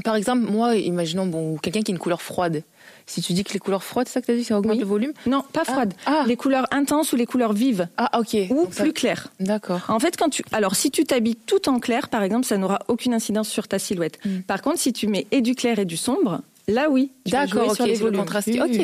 par exemple, moi, imaginons bon, quelqu'un qui a une couleur froide. Si tu dis que les couleurs froides, c'est ça que tu as dit, ça augmente Oui. le volume? Non, pas froide. Ah. Les couleurs intenses ou les couleurs vives Ah, ok. ou Donc ça- plus claires. D'accord. En fait, quand tu, alors si tu t'habilles tout en clair, par exemple, ça n'aura aucune incidence sur ta silhouette. Mm. Par contre, si tu mets et du clair et du sombre, là oui. D'accord, ok, sur le contraste. Ok.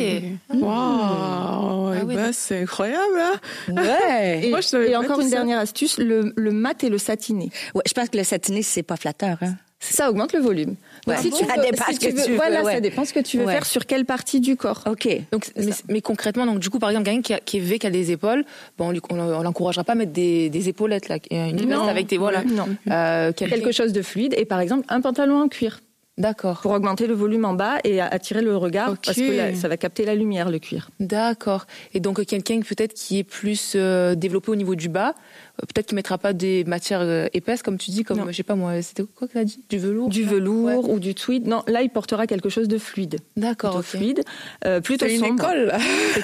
Waouh. Eh oui, ben, c'est incroyable. Hein Ouais. Et, Moi, je savais et pas encore une ça. dernière astuce, le, le mat et le satiné. Ouais, je pense que le satiné, c'est pas flatteur. Hein? Ça augmente le volume. Ouais. si tu Ça veux- dépend si ce que veux- tu veux, Voilà, ouais. ça dépend ce que tu veux Ouais. faire sur quelle partie du corps. OK. Donc, mais, mais concrètement, donc du coup, par exemple, quelqu'un qui, a- qui est V, qui a des épaules, bon, on l'encouragera pas à mettre des, des épaulettes là, une veste avec des voilà, Non. Euh, Quelque chose de fluide et par exemple un pantalon en cuir D'accord, pour augmenter le volume en bas et attirer le regard parce que là, ça va capter la lumière le cuir. d'accord. Et donc quelqu'un peut-être qui est plus euh, développé au niveau du bas, peut-être qu'il mettra pas des matières euh, épaisses comme tu dis, comme Non. je sais pas moi, c'était quoi que as dit, du velours, Du velours Ouais. ou du tweed. Non, là il portera quelque chose de fluide. D'accord, Plutôt ok. fluide, euh, plutôt C'est une sombre. école.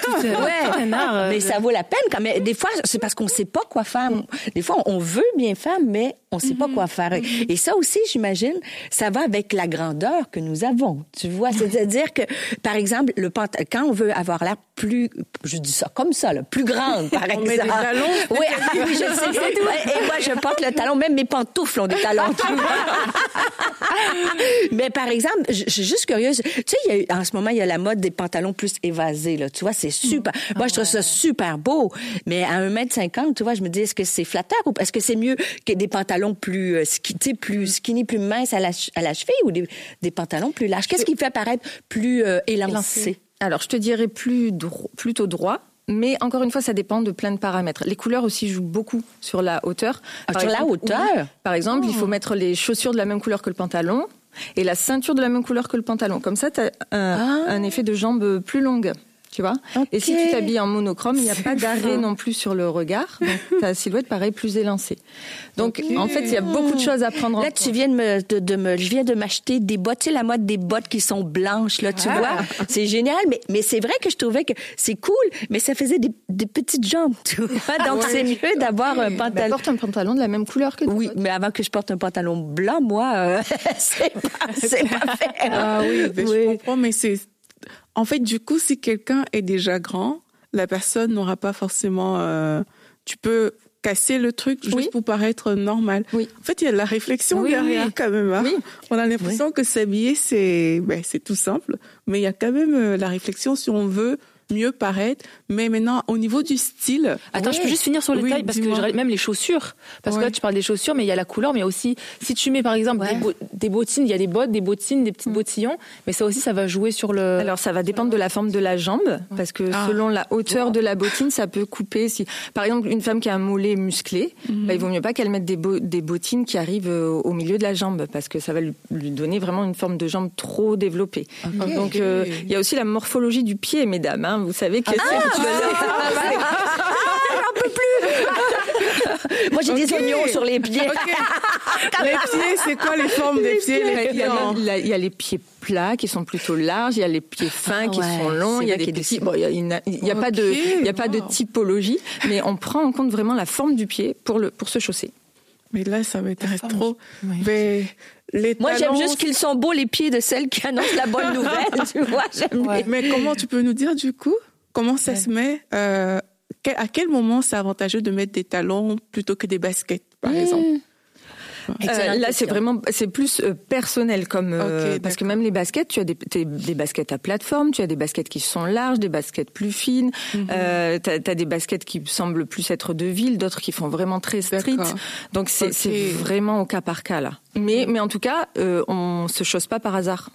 tout, euh, un art. euh, Mais ça vaut la peine quand même. Des fois, c'est parce qu'on sait pas quoi faire. Des fois, on veut bien faire, mais on sait pas quoi faire. Et ça aussi, j'imagine, ça va avec la grandeur que nous avons. Tu vois, c'est-à-dire que, par exemple, le pant- quand on veut avoir l'air plus, je dis ça comme ça, là, plus grande, par On exemple. met des talons. Oui, ah oui, je sais. Et moi, je porte le talon, même mes pantoufles ont des talons. Mais par exemple, je je suis juste curieuse. Tu sais, il y a eu- en ce moment, il y a la mode des pantalons plus évasés. Là. Tu vois, c'est super. Moi, je trouve ça super beau. Mais à 1m50, tu vois, je me dis, est-ce que c'est flatteur ou est-ce que c'est mieux que des pantalons plus, euh, ski- plus skinny, plus minces à la, à la cheville ou des, des pantalons plus larges? Qu'est-ce qui fait paraître plus euh, élancé? Alors, je te dirais plus dro- plutôt droit. Mais encore une fois, ça dépend de plein de paramètres. Les couleurs aussi jouent beaucoup sur la hauteur. Ah, sur la hauteur? oui. Par exemple, il faut mettre les chaussures de la même couleur que le pantalon et la ceinture de la même couleur que le pantalon. Comme ça, tu as un, un effet de jambe plus longue. Tu vois Et si Ah. Tu t'habilles en monochrome, il n'y a pas d'arrêt non plus sur le regard. Donc, ta silhouette paraît plus élancée. Donc, en fait, il y a beaucoup de choses à prendre en Là, compte. tu viens de me, de, de me, je viens de m'acheter des bottes, tu sais, la mode des bottes qui sont blanches, là, tu vois. C'est génial, mais, mais c'est vrai que je trouvais que c'est cool, mais ça faisait des, des petites jambes, tu vois. Donc, c'est mieux d'avoir un Mais pantalon. porte un pantalon de la même couleur que toi. Oui, mais avant que je porte un pantalon blanc, moi, euh, c'est pas, c'est pas fait. Ah oui, ben, je comprends, mais c'est. En fait, du coup, si quelqu'un est déjà grand, la personne n'aura pas forcément. euh, Tu peux casser le truc juste Oui. pour paraître normal. Oui. En fait, il y a de la réflexion Oui, derrière quand même. hein. Oui. On a l'impression que s'habiller, c'est ben, c'est tout simple, mais il y a quand même euh, la réflexion si on veut mieux paraître. Mais maintenant, au niveau du style. Attends, je peux juste finir sur le Oui, taille parce que même les chaussures. Parce que là, tu parles des chaussures, mais il y a la couleur, mais aussi si tu mets par exemple Ouais. des, bo- des bottines, il y a des bottes, des bottines, des petits bottillons, mais ça aussi, ça va jouer sur le. Alors ça va dépendre de la forme de la jambe parce que Ah. selon la hauteur de la bottine, ça peut couper. Si par exemple une femme qui a un mollet musclé, bah, il vaut mieux pas qu'elle mette des, bo- des bottines qui arrivent euh, au milieu de la jambe parce que ça va lui, lui donner vraiment une forme de jambe trop développée. Donc euh, il y a aussi la morphologie du pied, mesdames. hein. Vous savez que c'est- Moi, j'ai des Ok. oignons sur les pieds. Les pieds, c'est quoi les formes des pieds il y, a, en- la- il y a les pieds plats qui sont plutôt larges, il y a les pieds fins Ah qui ouais, sont longs, il y a vrai des qu'il y a des- petits. Bon, il y a, une- il y a pas de, Ok, il y a pas de wow. typologie, mais on prend en compte vraiment la forme du pied pour le pour se chausser. Mais là, ça m'intéresse trop. Oui. Mais les Moi, j'aime juste qu'ils sont beaux, les pieds de celles qui annoncent la bonne nouvelle, tu vois. J'aime Ouais. bien. Mais comment tu peux nous dire du coup comment ça se met euh, À quel moment c'est avantageux de mettre des talons plutôt que des baskets, par exemple? Euh, là, c'est vraiment, c'est plus euh, personnel comme euh, parce que même les baskets, tu as des, des baskets à plateforme, tu as des baskets qui sont larges, des baskets plus fines, Mhm. euh, t'as as des baskets qui semblent plus être de ville, d'autres qui font vraiment très street. Donc c'est vraiment au cas par cas là. Mais mais en tout cas, euh, on se chausse pas par hasard.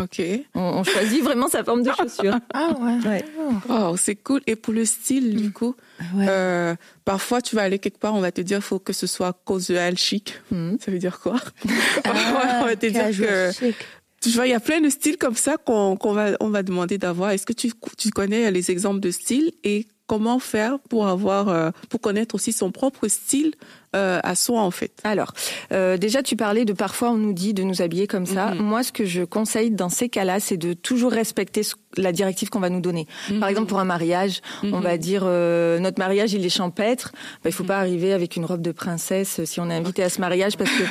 Ok. On, on choisit vraiment sa forme de chaussure. Ah ouais. Ouais. Oh, c'est cool. Et pour le style, du coup, euh, parfois tu vas aller quelque part, on va te dire faut que ce soit casual chic. Mhm. Ça veut dire quoi? Ah, On va te dire que chic. tu vois, il y a plein de styles comme ça qu'on qu'on va on va demander d'avoir. Est-ce que tu tu connais les exemples de styles et comment faire pour avoir euh, pour connaître aussi son propre style euh, à soi en fait. Alors, euh, déjà, tu parlais de parfois on nous dit de nous habiller comme ça. Mhm. Moi, ce que je conseille dans ces cas-là, c'est de toujours respecter ce- la directive qu'on va nous donner. Mhm. Par exemple, pour un mariage, on va dire euh, notre mariage il est champêtre. Bah, il faut pas arriver avec une robe de princesse euh, si on est invité à ce mariage parce que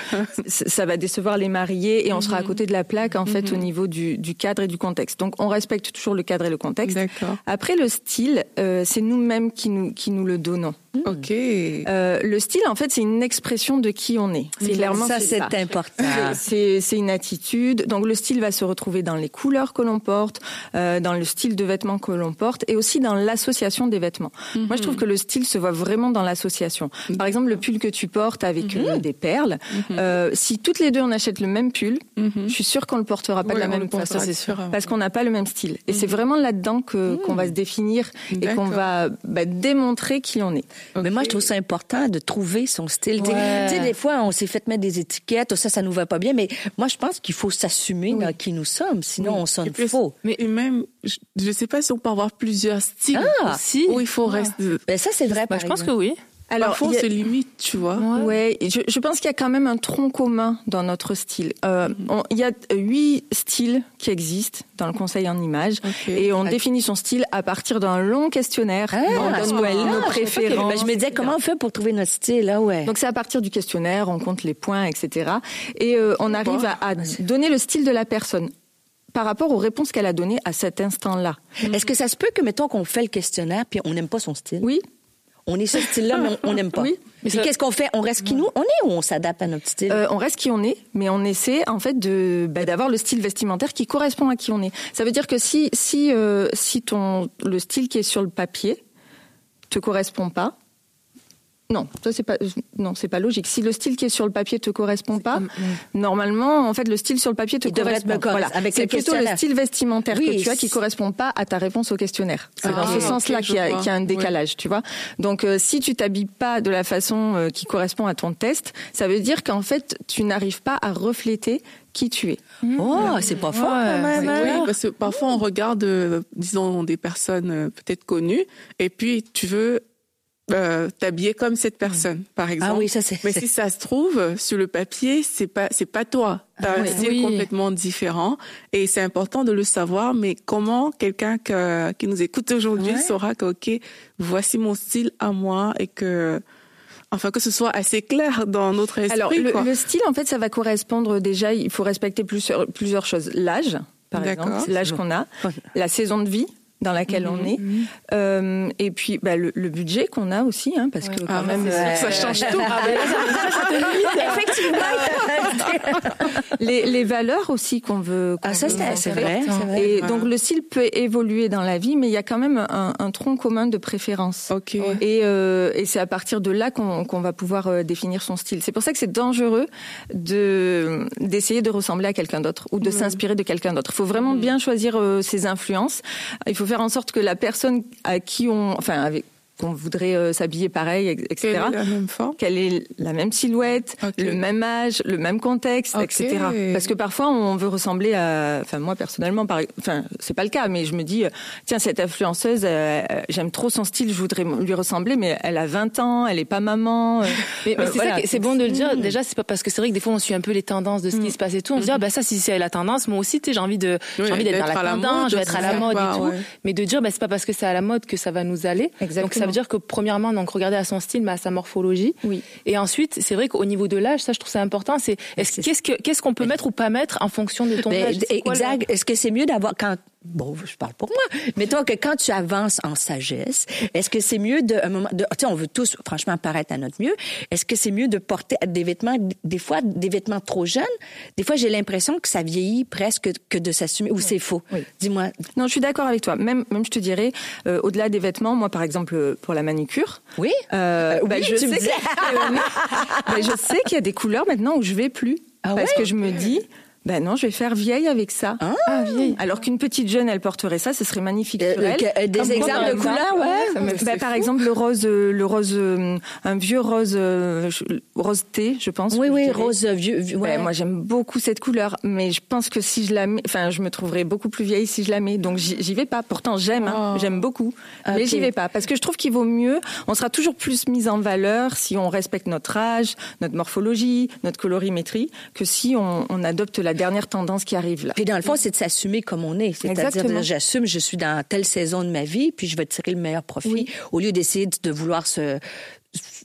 ça va décevoir les mariés et on sera à côté de la plaque en fait au niveau du, du cadre et du contexte. Donc, on respecte toujours le cadre et le contexte. Après, le style, euh, c'est nous-mêmes qui nous qui nous le donnons. Ok. Euh, le style, en fait, c'est une expression de qui on est. C'est clairement ça, c'est important. C'est c'est une attitude. Donc le style va se retrouver dans les couleurs que l'on porte, euh, dans le style de vêtements que l'on porte, et aussi dans l'association des vêtements. Moi, je trouve que le style se voit vraiment dans l'association. Par exemple, le pull que tu portes avec euh, des perles. euh, si toutes les deux on achète le même pull, je suis sûre qu'on le portera pas de Ouais, la même façon. Parce qu'on n'a pas le même style. Et c'est vraiment là-dedans que qu'on va se définir et qu'on va bah, démontrer qui on est. Mais moi, je trouve ça important de trouver son style. Tu sais- Ouais. Tu sais, des fois, on s'est fait mettre des étiquettes, ça, ça nous va pas bien, mais moi, je pense qu'il faut s'assumer dans qui nous sommes, sinon on sonne puis, faux. Mais même, je ne sais pas si on peut avoir plusieurs styles. Ah, Si. Ou il faut rester. Ben, ça, c'est vrai, par je pense que oui. Alors, Parfois, il y a- se limite, tu vois. Ouais, je, je pense qu'il y a quand même un tronc commun dans notre style. Euh, on- il y a huit styles qui existent dans le conseil en images et on définit son style à partir d'un long questionnaire. Ah, on donne point-là. nos Ah, préférences. Ben, je me disais, comment on fait pour trouver notre style, là, ouais. Donc c'est à partir du questionnaire, on compte les points, etc. Et euh, on arrive à, à donner le style de la personne. par rapport aux réponses qu'elle a données à cet instant-là. Est-ce que ça se peut que, mettons, qu'on fait le questionnaire puis on n'aime pas son style? Oui. On est ce style-là, mais on n'aime pas. Oui. Puis qu'est-ce qu'on fait? On reste qui nous? On est ou on s'adapte à notre style? Euh, on reste qui on est, mais on essaie en fait de bah, d'avoir le style vestimentaire qui correspond à qui on est. Ça veut dire que si si euh, si ton le style qui est sur le papier te correspond pas, non, ça c'est pas non c'est pas logique. Si le style qui est sur le papier te correspond pas, normalement en fait le style sur le papier te Il devrait correspond. être correct Voilà. avec c'est plutôt le questionnaire. style vestimentaire Oui, que tu as qui c'est- correspond pas à ta réponse au questionnaire. C'est Ah, dans ce sens-là qu'il y, a vois. qu'il y a un Oui. décalage, tu vois. Donc euh, si tu t'habilles pas de la façon euh, qui correspond à ton test, ça veut dire qu'en fait tu n'arrives pas à refléter qui tu es. Oh, c'est pas fort quand même. Oui, parce que parfois on regarde, euh, disons, des personnes euh, peut-être connues, et puis tu veux euh, t'habiller comme cette personne, par exemple. Ah oui, ça c'est. Mais si ça se trouve sur le papier, c'est pas c'est pas toi. T'as un oui. style Oui. complètement différent et c'est important de le savoir. Mais comment quelqu'un que- qui nous écoute aujourd'hui Ouais. saura que ok, voici mon style à moi et que enfin que ce soit assez clair dans notre esprit. Alors le, quoi. le style en fait ça va correspondre déjà il faut respecter plusieurs plusieurs choses l'âge par exemple l'âge qu'on a la saison de vie dans laquelle on est Mhm. Euh, et puis bah, le, le budget qu'on a aussi hein, parce que quand Ah, même euh, ça change tout. les, les valeurs aussi qu'on veut Ah, ça, c'est vrai, vrai. et Ouais. donc le style peut évoluer dans la vie mais il y a quand même un, un tronc commun de préférence Ok. Et, euh, et c'est à partir de là qu'on va pouvoir définir son style. C'est pour ça que c'est dangereux de d'essayer de ressembler à quelqu'un d'autre ou de s'inspirer de quelqu'un d'autre. Il faut vraiment bien choisir ses influences. Il faut faire en sorte que la personne à qui on, enfin, avec qu'on voudrait euh, s'habiller pareil, etc. Quelle est la même forme? Qu'elle ait la même silhouette, le même âge, le même contexte, etc. Parce que parfois on veut ressembler à, enfin moi personnellement, par... enfin c'est pas le cas, mais je me dis, euh, tiens cette influenceuse, euh, j'aime trop son style, je voudrais lui ressembler, mais elle a 20 ans, elle est pas maman. euh, Mais, mais c'est voilà. c'est bon de le dire. Déjà, c'est pas parce que c'est vrai que des fois on suit un peu les tendances de ce qui se passe et tout. On se dit ah bah ça si c'est la tendance, moi aussi tu sais j'ai envie de j'ai envie d'être dans la tendance, je vais être à la mode et tout. ouais. Mais de dire bah c'est pas parce que c'est à la mode que ça va nous aller. Donc ça Exactement. Veut dire que premièrement donc regarder à son style, mais à sa morphologie. Oui. Et ensuite c'est vrai qu'au niveau de l'âge, ça je trouve ça important. C'est est-ce qu'est-ce que qu'est-ce qu'on peut mettre ou pas mettre en fonction de ton Ben, âge? Le- exact. Est-ce que c'est mieux d'avoir quand bon, je parle pour moi. Mettons que quand tu avances en sagesse, est-ce que c'est mieux de un moment de tu sais on veut tous franchement paraître à notre mieux. Est-ce que c'est mieux de porter des vêtements des fois des vêtements trop jeunes? Des fois j'ai l'impression que ça vieillit presque que de s'assumer ou c'est faux? Oui. Dis-moi. Non, je suis d'accord avec toi. Même, même je te dirais, euh, au-delà des vêtements, moi par exemple euh, pour la manicure, Oui. Euh, bah, oui, je, me sais que- bah, je sais qu'il y a des couleurs maintenant où je vais plus. Ah parce ouais? que je me dis, ben non, je vais faire vieille avec ça. Ah. vieille. Alors qu'une petite jeune, elle porterait ça, ce serait magnifique Euh, sur elle. euh, des Comme exemples de couleurs, ouais. bah, par exemple, le rose, euh, le rose, euh, un vieux rose, euh, rose thé, je pense. Oui oui, rose vieux, vieux Ouais, moi j'aime beaucoup cette couleur, mais je pense que si je la mets, enfin je me trouverais beaucoup plus vieille si je la mets, donc j'y vais pas. Pourtant j'aime, hein, Oh. j'aime beaucoup, mais Ok. j'y vais pas parce que je trouve qu'il vaut mieux. On sera toujours plus mis en valeur si on respecte notre âge, notre morphologie, notre colorimétrie, que si on, on adopte la dernière tendance qui arrive là. Puis dans le fond, c'est de s'assumer comme on est. C'est-à-dire, j'assume, je suis dans telle saison de ma vie, puis je vais tirer le meilleur profit, Oui. au lieu d'essayer de, de vouloir se,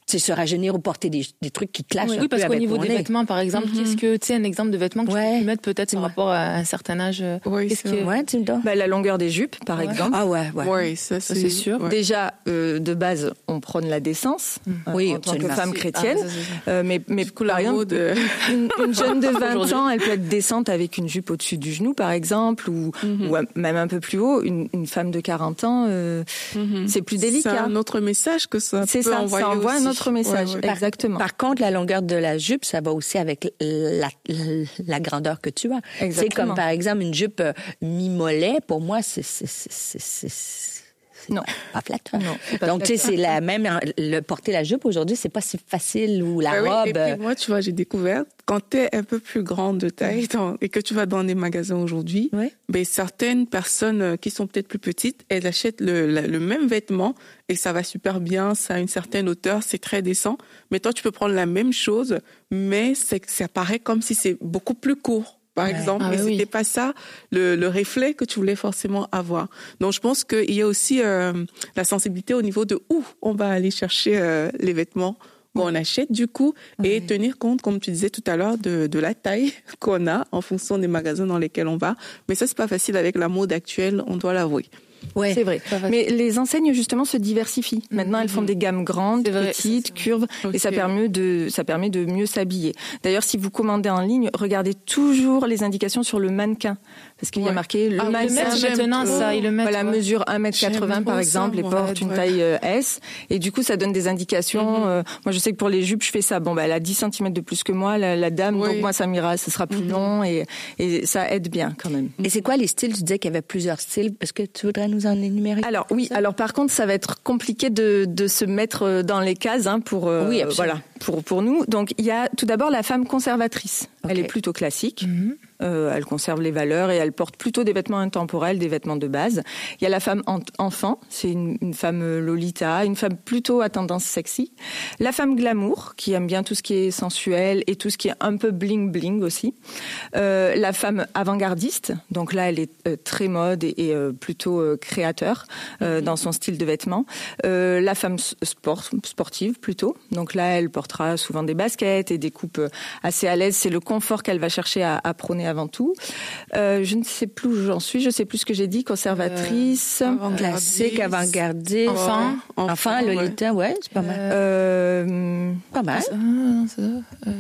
se rajeunir ou porter des, des trucs qui clashent un Oui, parce qu'au niveau des nez. vêtements, par exemple, qu'est-ce que tu sais un exemple de vêtements que Ouais. tu peux mettre peut-être par Ouais. rapport à un certain âge. euh, Oui, c'est que- Ouais, tu me donnes. Bah, la longueur des jupes, par exemple. Ah ouais, ouais. Oui, ça c'est c'est sûr. ouais. Déjà, euh, de base, on prône la décence euh, Oui, en tant que femme Ah, chrétienne. ça, c'est. Euh, mais mais coup, euh, une, une jeune de 20 Aujourd'hui. ans, elle peut être décente avec une jupe au-dessus du genou, par exemple, ou, Mhm. ou même un peu plus haut. Une, une femme de 40 ans, euh, c'est plus C'est délicat. un autre message que ça C'est ça, ça envoie un autre message. Ouais, ouais. Exactement. Par contre, la longueur de la jupe, ça va aussi avec la, la, la grandeur que tu as. C'est comme par exemple une jupe euh, mi-mollet, pour moi, c'est Non. pas flatteur. Non, Donc tu sais, c'est la même le porter la jupe aujourd'hui, c'est pas si facile ou la oui, robe. Et puis moi, tu vois, j'ai découvert quand tu es un peu plus grande de taille dans- et que tu vas dans des magasins aujourd'hui, ben, certaines personnes euh, qui sont peut-être plus petites, elles achètent le, la- le même vêtement et ça va super bien, ça a une certaine hauteur, c'est très décent. Mais toi, tu peux prendre la même chose, mais ça paraît comme si c'est beaucoup plus court. Par exemple, Ah mais oui, c'était pas ça le, le reflet que tu voulais forcément avoir. Donc, je pense qu'il y a aussi euh, la sensibilité au niveau de où on va aller chercher euh, les vêtements Bon, on achète du coup et tenir compte, comme tu disais tout à l'heure, de, de la taille qu'on a en fonction des magasins dans lesquels on va. Mais ça, c'est pas facile avec la mode actuelle, on doit l'avouer. Ouais. C'est vrai. Mais les enseignes justement se diversifient. Maintenant, elles font des gammes grandes, petites, curves, et ça Ok. permet de ça permet de mieux s'habiller. D'ailleurs, si vous commandez en ligne, regardez toujours les indications sur le mannequin parce qu'il y a marqué le Ah, j'aime maintenant, ça. Ils le mettent. Voilà, ouais. mesure 1m80 J'aime par exemple ça, et porte une Ouais. taille euh, S. Et du coup, ça donne des indications. euh, moi, je sais que pour les jupes, je fais ça. Bon, bah, elle a 10 cm de plus que moi, la, la dame. Oui. Donc moi, ça m'ira, ce sera plus long et, et ça aide bien quand même. Et c'est quoi les styles? Tu disais qu'il y avait plusieurs styles. Est-ce que tu voudrais nous en énumérer? Alors oui, alors par contre, ça va être compliqué de, de se mettre euh, dans les cases hein, pour euh, Oui, absolument. voilà pour pour nous. Donc il y a tout d'abord la femme conservatrice. Elle est plutôt classique. Mhm. Euh, elle conserve les valeurs et elle porte plutôt des vêtements intemporels, des vêtements de base. Il y a la femme en- enfant, c'est une, une femme euh, Lolita, une femme plutôt à tendance sexy. La femme glamour, qui aime bien tout ce qui est sensuel et tout ce qui est un peu bling bling aussi. Euh, la femme avant-gardiste, donc là elle est euh, très mode et, et, plutôt créateur euh, dans son style de vêtements. La femme sport, sportive plutôt, donc là elle souvent des baskets et des coupes euh, assez à l'aise. C'est le confort qu'elle va chercher à, à prôner avant tout. Euh, je ne sais plus où j'en suis, je sais plus ce que j'ai dit, conservatrice. Classique, avant-gardiste. Enfant. Enfin, ouais. Lolita, ouais, c'est pas mal. Euh, Pas mal.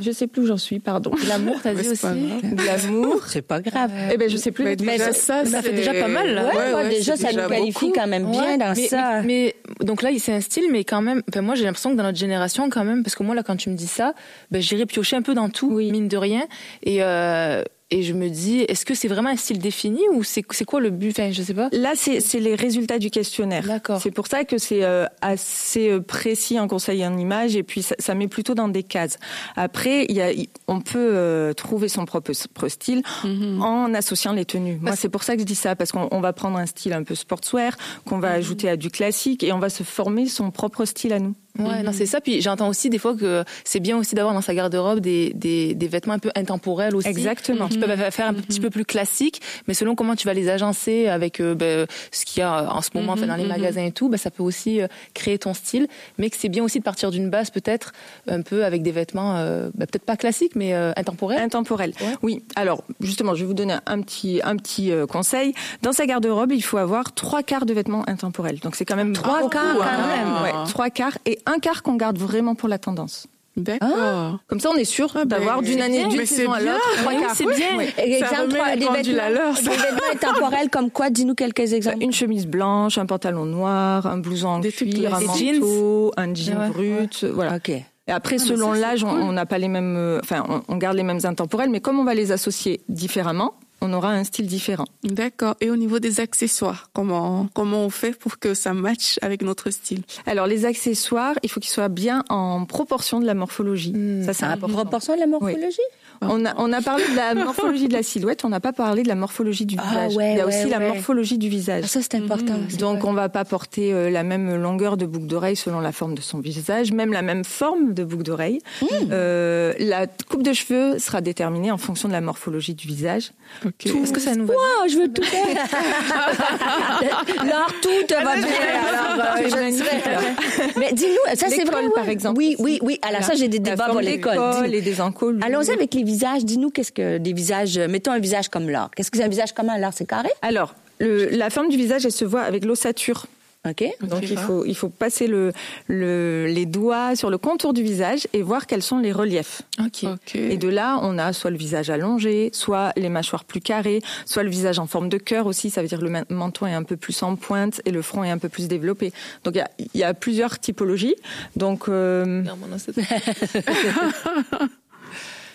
Je sais plus où j'en suis, pardon. L'amour, t'as dit aussi. Glamour. C'est pas grave. Eh ben je sais plus. Mais déjà, ça- ça, fait déjà pas mal, là. Ouais, moi, déjà, ça nous déjà qualifie beaucoup. quand même bien dans mais, ça. Mais, mais- donc là, c'est un style, mais quand même, enfin, moi j'ai l'impression que dans notre génération, quand même, parce que moi là, quand tu me dis ça, ben, j'irai piocher un peu dans tout, mine de rien, et euh, et je me dis, est-ce que c'est vraiment un style défini ou c'est quoi le but? Enfin, je sais pas. Là, c'est les résultats du questionnaire. D'accord. C'est pour ça que c'est euh, assez euh, précis en conseil en image et puis ça, ça met plutôt dans des cases. Après, il y a, on peut euh, trouver son propre, style en associant les tenues. Moi, c'est pour ça que je dis ça parce qu'on on va prendre un style un peu sportswear qu'on va ajouter à du classique et on va se former son propre style à nous. Ouais, non, c'est ça. Puis j'entends aussi des fois que c'est bien aussi d'avoir dans sa garde-robe des, des, des vêtements un peu intemporels aussi. Exactement. Qui peuvent faire un petit peu plus classique, mais selon comment tu vas les agencer avec euh, ben, ce qu'il y a en ce moment enfin, dans les magasins et tout, ben, ça peut aussi euh, créer ton style. Mais que c'est bien aussi de partir d'une base peut-être un peu avec des vêtements euh, ben, peut-être pas classiques, mais euh, intemporels. Intemporel. Ouais. Oui. Alors, justement, je vais vous donner un petit, un petit conseil. Dans sa garde-robe, il faut avoir trois quarts de vêtements intemporels. Donc, c'est quand même Trois quarts, hein. quand même. Ouais, trois quarts et un quart qu'on garde vraiment pour la tendance. D'accord. Comme ça, on est sûr d'avoir mais d'une c'est année, d'une saison à bien. l'autre, trois Oui, quarts. c'est bien. Ouais. Exemple, remet trois- les vêtements, l'heure, des ça. vêtements intemporels comme quoi? Dis-nous quelques exemples. Une chemise blanche, un pantalon noir, un blouson en Des cuir, un manteau, un jean Ouais, brut, voilà. OK. Et après, Ah, mais selon ça, l'âge, on- cool. on n'a pas les mêmes, euh, enfin, on, on garde les mêmes intemporels, mais comme on va les associer différemment, on aura un style différent. D'accord. Et au niveau des accessoires, comment comment on fait pour que ça matche avec notre style? Alors, les accessoires, il faut qu'ils soient bien en proportion de la morphologie. Hmm. Ça, c'est En important. proportion de la morphologie? On a, on a parlé de la morphologie de la silhouette, on n'a pas parlé de la morphologie du Ah, visage. ouais, il y a ouais, aussi la morphologie du visage. Ah, ça, c'est important. c'est Donc vrai. on va pas porter euh, la même longueur de boucle d'oreille selon la forme de son visage, même la même forme de boucle d'oreille. Mmh. Euh, la coupe de cheveux sera déterminée en fonction de la morphologie du visage. Ok. Est-ce que ça nous va Oh, je veux tout faire. Alors, tout te va bien. Alors, euh, je Mais dis-nous, ça c'est vrai. ouais. par exemple. Oui, oui, oui. Alors ça, j'ai des débats pour l'école. et des encoles. Allons-y avec les visages. Dis-nous, qu'est-ce que des visages, euh, mettons un visage comme l'art. Qu'est-ce que c'est un visage comme un l'art? C'est carré? Alors, le- la forme du visage, elle se voit avec l'ossature. OK. Donc il faut, il faut passer le, le- les doigts sur le contour du visage et voir quels sont les reliefs. Ok. Ok. Et de là, on a soit le visage allongé, soit les mâchoires plus carrées, soit le visage en forme de cœur aussi. Ça veut dire que le men- menton est un peu plus en pointe et le front est un peu plus développé. Donc il y a, il y a plusieurs typologies. Donc euh, Non,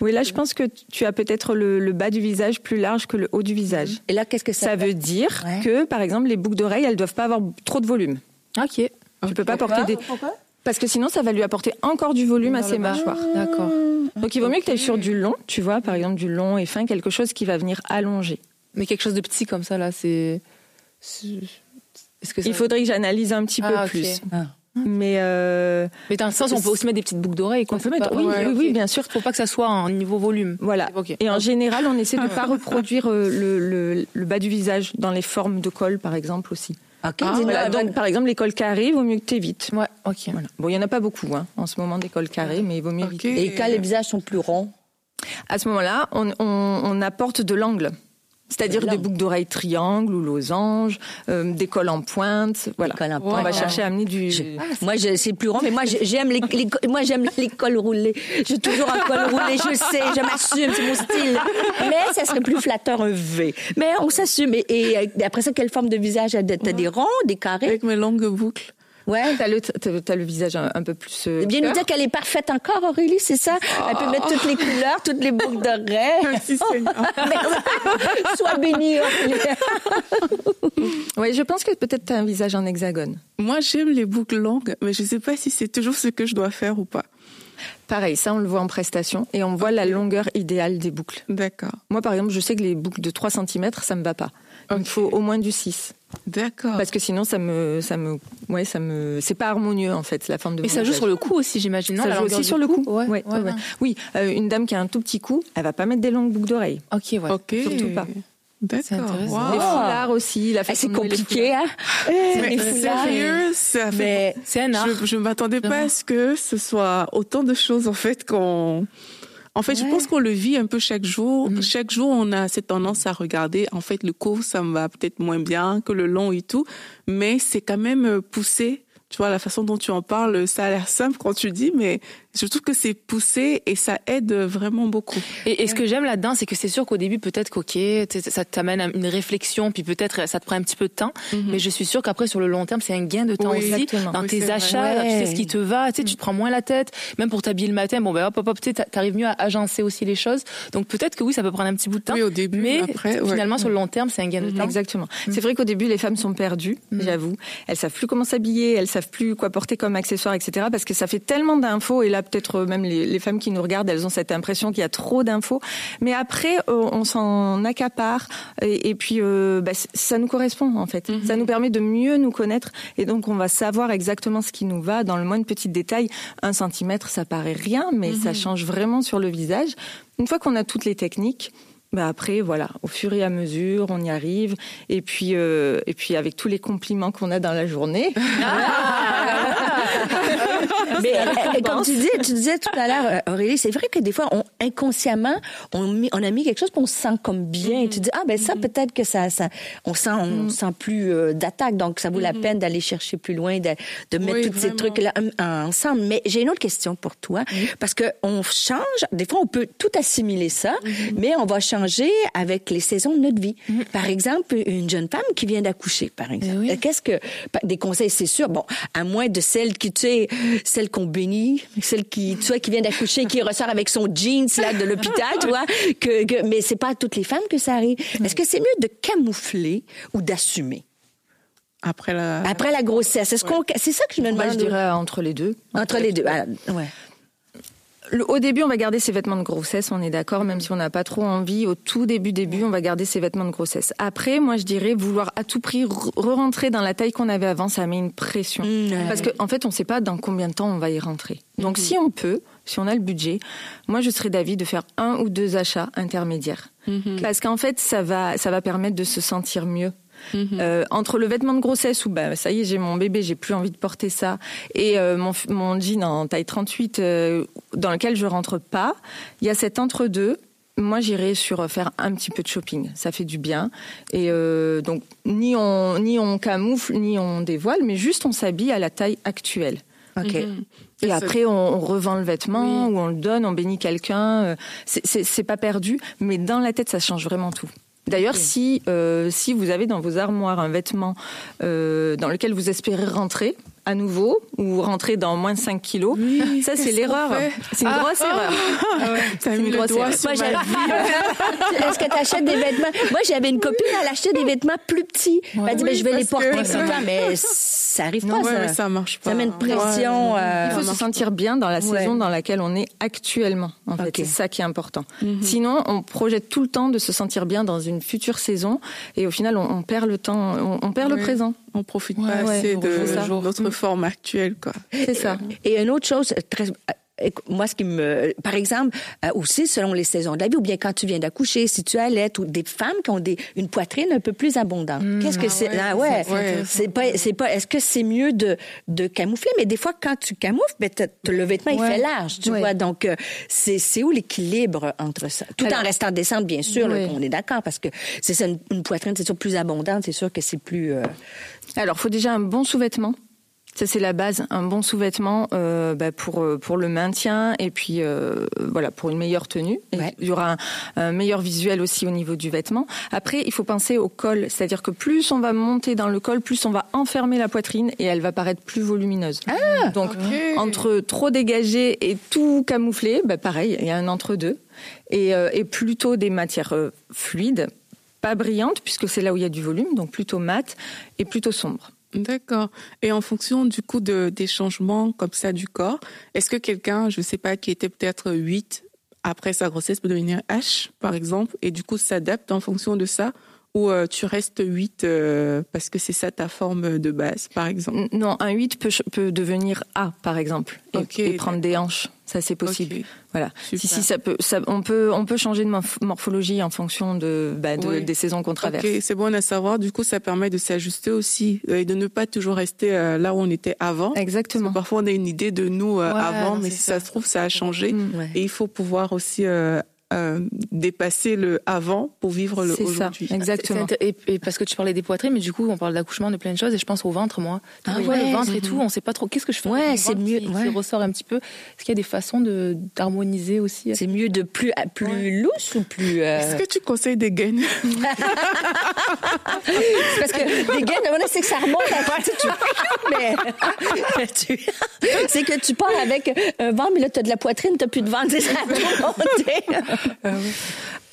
oui, là, je pense que tu as peut-être le, le bas du visage plus large que le haut du visage. Et là, qu'est-ce que ça, Ça veut dire Ouais. que, par exemple, les boucles d'oreilles, elles doivent pas avoir trop de volume. Ok. Tu peux pas porter des parce que sinon ça va lui apporter encore du volume à ses mâchoires. D'accord. Donc il vaut mieux que tu ailles sur du long, tu vois, par exemple du long et fin, quelque chose qui va venir allonger. Mais quelque chose de petit comme ça, là, c'est. Est-ce que ça... Il faudrait que j'analyse un petit Ah, peu ok. plus. Ah. Mais euh, Mais dans le sens, on peut aussi mettre des petites boucles d'oreilles. quoi. on peut mettre, pas- oui, Ouais, oui, ok. oui, bien sûr. Faut pas que ça soit en niveau volume. Voilà. Et en général, on essaie de ne pas reproduire euh, le, le, le bas du visage dans les formes de col, par exemple aussi. Ah, dis-nous, Voilà, avant- donc par exemple, les cols carrés, il vaut mieux que tu évites. Ouais, ok. Voilà. Bon, il y en a pas beaucoup hein, en ce moment des cols carrés, mais il vaut mieux éviter. Et quand les visages sont plus ronds? À ce moment-là, on, on- on apporte de l'angle. C'est-à-dire De des boucles d'oreilles triangles ou losanges, euh, des cols en pointe. Voilà. cols en On pointe. va chercher à amener du. Je- moi, je- c'est plus rond, mais moi, j'aime les, les- moi, j'aime les cols roulés. J'ai toujours un col roulé, je sais, je m'assume, c'est mon style. Mais ça serait plus flatteur un V. Mais on s'assume. Et, et, euh, après ça, quelle forme de visage? T'as t'as des ronds, des carrés? Avec mes longues boucles. Ouais. T'as le, t'as- t'as le visage un, un peu plus. euh, Eh bien nous dire qu'elle est parfaite encore, Aurélie, c'est ça? Elle peut mettre toutes les couleurs, toutes les boucles d'oreilles. Merci Seigneur. Sois bénie, Aurélie. Ouais, je pense que peut-être t'as un visage en hexagone. Moi, j'aime les boucles longues, mais je sais pas si c'est toujours ce que je dois faire ou pas. Pareil, ça on le voit en prestation et on voit la longueur idéale des boucles. D'accord. Moi par exemple, je sais que les boucles de 3 cm, ça me va pas. Il me faut au moins du 6 D'accord. parce que sinon ça me ça me ouais, ça me c'est pas harmonieux en fait la forme de Mais ça joue sur le cou aussi, j'imagine. ça la joue aussi sur le cou. Ouais, Ouais, ouais, ouais, ouais. ouais. Oui, euh, une dame qui a un tout petit cou, elle va pas mettre des longues boucles d'oreilles. Ok, ouais. Ok. Surtout pas. C'est D'accord. intéressant. Les Wow. foulards aussi, la Ah, façon c'est compliqué, hein Mais sérieux, ça fait Mais C'est un art. Je, je m'attendais pas à ce que ce soit autant de choses en fait qu'on. En fait, je pense qu'on le vit un peu chaque jour. Mhm. Chaque jour, on a cette tendance à regarder. En fait, le court, ça me va peut-être moins bien que le long et tout, mais c'est quand même poussé. Tu vois, la façon dont tu en parles, ça a l'air simple quand tu dis, mais je trouve que c'est poussé et ça aide vraiment beaucoup. Et, et ce que j'aime là-dedans, c'est que c'est sûr qu'au début, peut-être sais, ça t'amène à une réflexion, puis peut-être ça te prend un petit peu de temps. Mais je suis sûre qu'après, sur le long terme, c'est un gain de temps Oui, aussi exactement. dans Oui, tes achats. là, Tu Ouais. sais ce qui te va, tu sais, tu te prends moins la tête. Même pour t'habiller le matin, bon ben hop hop hop, tu sais, t'arrives mieux à agencer aussi les choses. Donc peut-être que oui, ça peut prendre un petit bout de temps. Oui, au début, mais après, ouais. finalement, sur le long terme, c'est un gain de temps. Exactement. C'est vrai qu'au début, les femmes sont perdues, j'avoue. Elles savent plus comment s'habiller, elles savent plus quoi porter comme accessoire, etc. Parce que ça fait tellement d'infos. Et là, peut-être euh, même les, les femmes qui nous regardent, elles ont cette impression qu'il y a trop d'infos. Mais après, euh, on s'en accapare. Et, et puis, euh, bah, ça nous correspond, en fait. Ça nous permet de mieux nous connaître. Et donc, on va savoir exactement ce qui nous va dans le moindre petit détail. Un centimètre, ça paraît rien, mais ça change vraiment sur le visage. Une fois qu'on a toutes les techniques, bah après, voilà, au fur et à mesure, on y arrive. Et puis, euh, et puis avec tous les compliments qu'on a dans la journée. Mais euh, comme tu disais, tu disais tout à l'heure, euh, Aurélie, c'est vrai que des fois, on, inconsciemment, on, mis- on a mis quelque chose, puis on se sent comme bien. Et tu dis, ah ben ça, peut-être que ça, ça, on sent, on sent plus euh, d'attaque, donc ça vaut la peine d'aller chercher plus loin, de, de mettre Oui, tous ces trucs-là en- ensemble. Mais j'ai une autre question pour toi, parce que on change. Des fois, on peut tout assimiler ça, mais on va changer avec les saisons de notre vie. Par exemple, une jeune femme qui vient d'accoucher, par exemple. oui. Euh, Qu'est-ce que des conseils, c'est sûr. Bon, à moins de celle qui, tu sais, celle qu'on bénit, celle qui, tu vois, qui vient d'accoucher, qui ressort avec son jeans là de l'hôpital, tu vois. Que, que- mais c'est pas à toutes les femmes que ça arrive. Est-ce que c'est mieux de camoufler ou d'assumer? Après la. après la grossesse Est-ce qu'on, c'est ça que je me Moi, demande. je dirais entre les deux. entre les deux. Ah, ouais. Au début, on va garder ses vêtements de grossesse, on est d'accord, même si on n'a pas trop envie. Au tout début, début, on va garder ses vêtements de grossesse. Après, moi, je dirais vouloir à tout prix re- re-rentrer dans la taille qu'on avait avant, ça met une pression. Parce qu'en en fait, on ne sait pas dans combien de temps on va y rentrer. Donc, si on peut, si on a le budget, moi, je serais d'avis de faire un ou deux achats intermédiaires. Parce qu'en fait, ça va, ça va permettre de se sentir mieux. Euh, entre le vêtement de grossesse où bah ça y est j'ai mon bébé j'ai plus envie de porter ça et euh, mon, jean en taille 38 euh, dans lequel je rentre pas il y a cet entre deux moi j'irais sur faire un petit peu de shopping ça fait du bien et euh, donc ni on ni on camoufle ni on dévoile mais juste on s'habille à la taille actuelle Ok. et ça. après, on, on revend le vêtement ou on le donne, on bénit quelqu'un. c'est pas perdu, mais dans la tête, ça change vraiment tout. D'ailleurs, si euh, si vous avez dans vos armoires un vêtement euh, dans lequel vous espérez rentrer à nouveau ou rentrer dans moins de 5 kilos, ça c'est l'erreur. C'est une grosse erreur. T'as C'est mis une grosse erreur. Moi. Est-ce que tu achètes des vêtements? Moi, j'avais une copine, elle achetait des vêtements plus petits. Elle a dit, Oui, ben, je vais les que- porter temps. Mais ça arrive Non, pas, ouais, ça. ça marche pas. Ça met une pression. Ouais. euh, Il faut se sentir bien dans la Ouais. saison dans laquelle on est actuellement. En fait, c'est ça qui est important. Sinon, on projette tout le temps de se sentir bien dans une future saison, et au final, on, on perd le temps, on, on perd le Ouais. présent. On profite Ouais, pas ouais, assez de notre forme actuelle, quoi. C'est ça. Et une autre chose, très, moi, ce qui me, par exemple, euh, aussi selon les saisons de la vie, ou bien quand tu viens d'accoucher, si tu allaites, ou des femmes qui ont des, une poitrine un peu plus abondante. Mmh. Qu'est-ce que Ah c'est? ouais, Ah ouais, c'est- pas, c'est pas. Est-ce que c'est mieux de de camoufler? Mais des fois, quand tu camoufles, ben t'as- le vêtement il fait large, tu Ouais. vois. Donc euh, c'est c'est où l'équilibre entre ça? Tout Alors- en restant décente, bien sûr. là, on est d'accord parce que c'est ça, une, une poitrine, c'est sûr plus abondante, c'est sûr que c'est plus. euh, Alors, faut déjà un bon sous-vêtement. Ça c'est la base, un bon sous-vêtement euh, bah, pour euh, pour le maintien et puis euh, voilà pour une meilleure tenue. Ouais. Il y aura un, un meilleur visuel aussi au niveau du vêtement. Après, il faut penser au col, c'est-à-dire que plus on va monter dans le col, plus on va enfermer la poitrine et elle va paraître plus volumineuse. Donc entre trop dégagé et tout camouflé, bah, pareil, il y a un entre deux et, euh, et plutôt des matières fluides, pas brillantes puisque c'est là où il y a du volume, donc plutôt mat et plutôt sombre. D'accord. Et en fonction du coup de, des changements comme ça du corps, est-ce que quelqu'un, je sais pas, qui était peut-être 8 après sa grossesse peut devenir H, par exemple, et du coup s'adapte en fonction de ça ou euh, tu restes 8 euh, parce que c'est ça ta forme de base, par exemple? Non, un 8 peut, devenir A, par exemple, et, prendre des hanches. Ça, c'est possible. Voilà. Super. Si, si, ça peut, ça, on peut, on peut changer de morph- morphologie en fonction de, bah, de- Oui. des saisons qu'on traverse. C'est bon à savoir. Du coup, ça permet de s'ajuster aussi euh, et de ne pas toujours rester euh, là où on était avant. Parce Exactement. que parfois, on a une idée de nous euh, Ouais, avant, non, mais si ça. ça. se trouve, ça a changé. Mm. ouais. Et il faut pouvoir aussi euh, euh, dépasser le avant pour vivre le C'est ça, aujourd'hui. exactement. Et, et parce que tu parlais des poitrines, mais du coup, on parle d'accouchement, de plein de choses, et je pense au ventre, moi. Ah ouais, le ventre et tout, on sait pas trop. Qu'est-ce que je fais Ouais, c'est mieux, Qui, ouais. qui ressort un petit peu. Est-ce qu'il y a des façons de d'harmoniser aussi? C'est mieux de plus plus Ouais. lousse ou plus. euh, Est-ce que tu conseilles des gaines? Parce que des gaines, on c'est que ça remonte à tu mais tu- c'est que tu pars avec un ventre, mais là, tu as de la poitrine, tu plus de ventre, c'est ça a tout monté.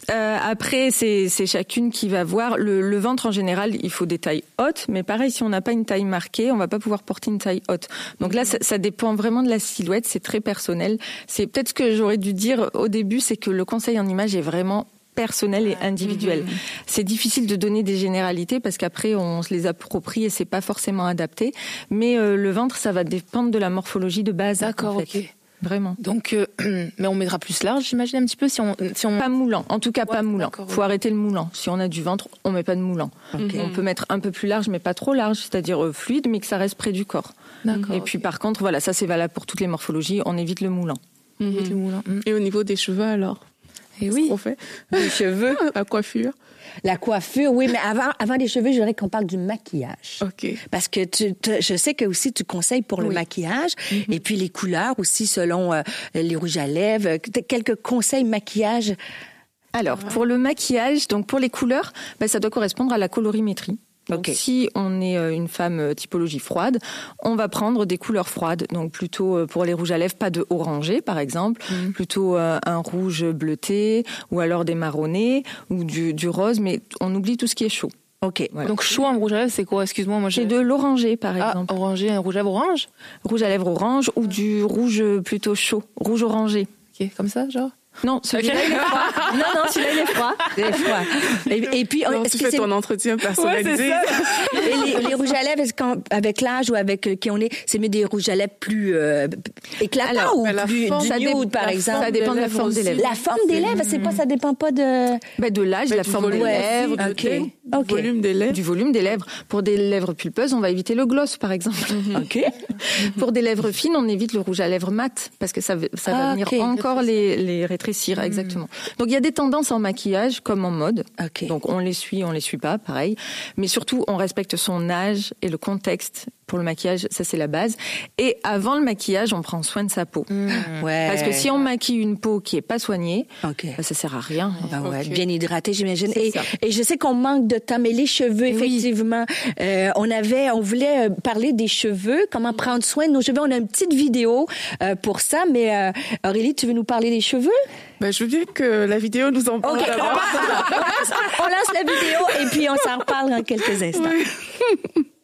Euh, après, c'est chacune qui va voir. Le, le ventre, en général, il faut des tailles hautes, mais pareil, si on n'a pas une taille marquée, on va pas pouvoir porter une taille haute. Donc là, ça, ça dépend vraiment de la silhouette, c'est très personnel. C'est peut-être ce que j'aurais dû dire au début, c'est que le conseil en image est vraiment personnel et individuel. C'est difficile de donner des généralités parce qu'après on se les approprie et c'est pas forcément adapté. Mais euh, le ventre, ça va dépendre de la morphologie de base. D'accord, en fait. ok. Vraiment. Donc, euh, mais on mettra plus large, j'imagine un petit peu si on si on. Pas moulant, en tout cas Ouais, pas moulant. d'accord, Faut arrêter le moulant. Si on a du ventre, on met pas de moulant. On peut mettre un peu plus large, mais pas trop large, c'est-à-dire euh, fluide, mais que ça reste près du corps. D'accord, Et puis par contre, voilà, ça c'est valable pour toutes les morphologies. On évite le moulant. Le moulin. Mm. Et au niveau des cheveux, alors? Et Qu'est-ce oui. qu'on fait? Les cheveux, La coiffure la coiffure, oui, mais avant, avant les cheveux, je voudrais qu'on parle du maquillage. Ok. Parce que tu, tu- je sais que aussi tu conseilles pour le maquillage et puis les couleurs aussi selon euh, les rouges à lèvres. Quelques conseils maquillage? Alors, pour le maquillage, donc pour les couleurs, bah, ça doit correspondre à la colorimétrie. Donc, si on est euh, une femme euh, typologie froide, on va prendre des couleurs froides. Donc, plutôt euh, pour les rouges à lèvres, pas de orangé, par exemple, plutôt euh, un rouge bleuté, ou alors des marronnés, ou du, du rose, mais on oublie tout ce qui est chaud. Ok. Voilà. Donc chaud en rouge à lèvres, c'est quoi? Excuse-moi, moi j'ai. De l'oranger, par Ah, exemple. orangé, un rouge à lèvres orange? Rouge à lèvres orange, ou du rouge plutôt chaud, rouge orangé. Ok, comme ça, genre? Non, celui-là, il est froid. Non, non, celui-là, il est froid. Des fois. Et, et puis, est-ce tu que fais c'est- ton entretien personnalisé. et les, les rouges à lèvres, est-ce qu'en- avec l'âge ou avec euh, qui on est, c'est mieux des rouges à lèvres plus euh, éclatants Alors, ou la plus du ça nude, dépend- par exemple? Ça dépend de la forme des lèvres. La forme des lèvres, c'est pas, ça dépend pas de. Bah, de l'âge, Mais la forme des volume lèvres, ok. du volume des lèvres. du volume des lèvres. Pour des lèvres pulpeuses, on va éviter le gloss, par exemple. Ok. Pour des lèvres fines, on évite le rouge à lèvres mat, parce que ça, va- ça va Ah, venir encore les, les rétrécir, exactement. Donc il y a des tendances en maquillage comme en mode. Donc on les suit, on les suit pas, pareil. Mais surtout, on respecte son âge et le contexte pour le maquillage, ça c'est la base. Et avant le maquillage, on prend soin de sa peau. Ouais. Parce que si on maquille une peau qui est pas soignée, Ok. bah, ça sert à rien. Ouais, Ok. bien hydraté, j'imagine. Et, je sais qu'on manque de temps, mais les cheveux, effectivement, euh, on avait, on voulait euh, parler des cheveux, comment prendre soin de nos cheveux. On a une petite vidéo euh, pour ça, mais euh, Aurélie, tu veux nous parler des cheveux? Ben, je veux bien que la vidéo nous en parle on lance, on lance la vidéo et puis on s'en reparle dans quelques instants.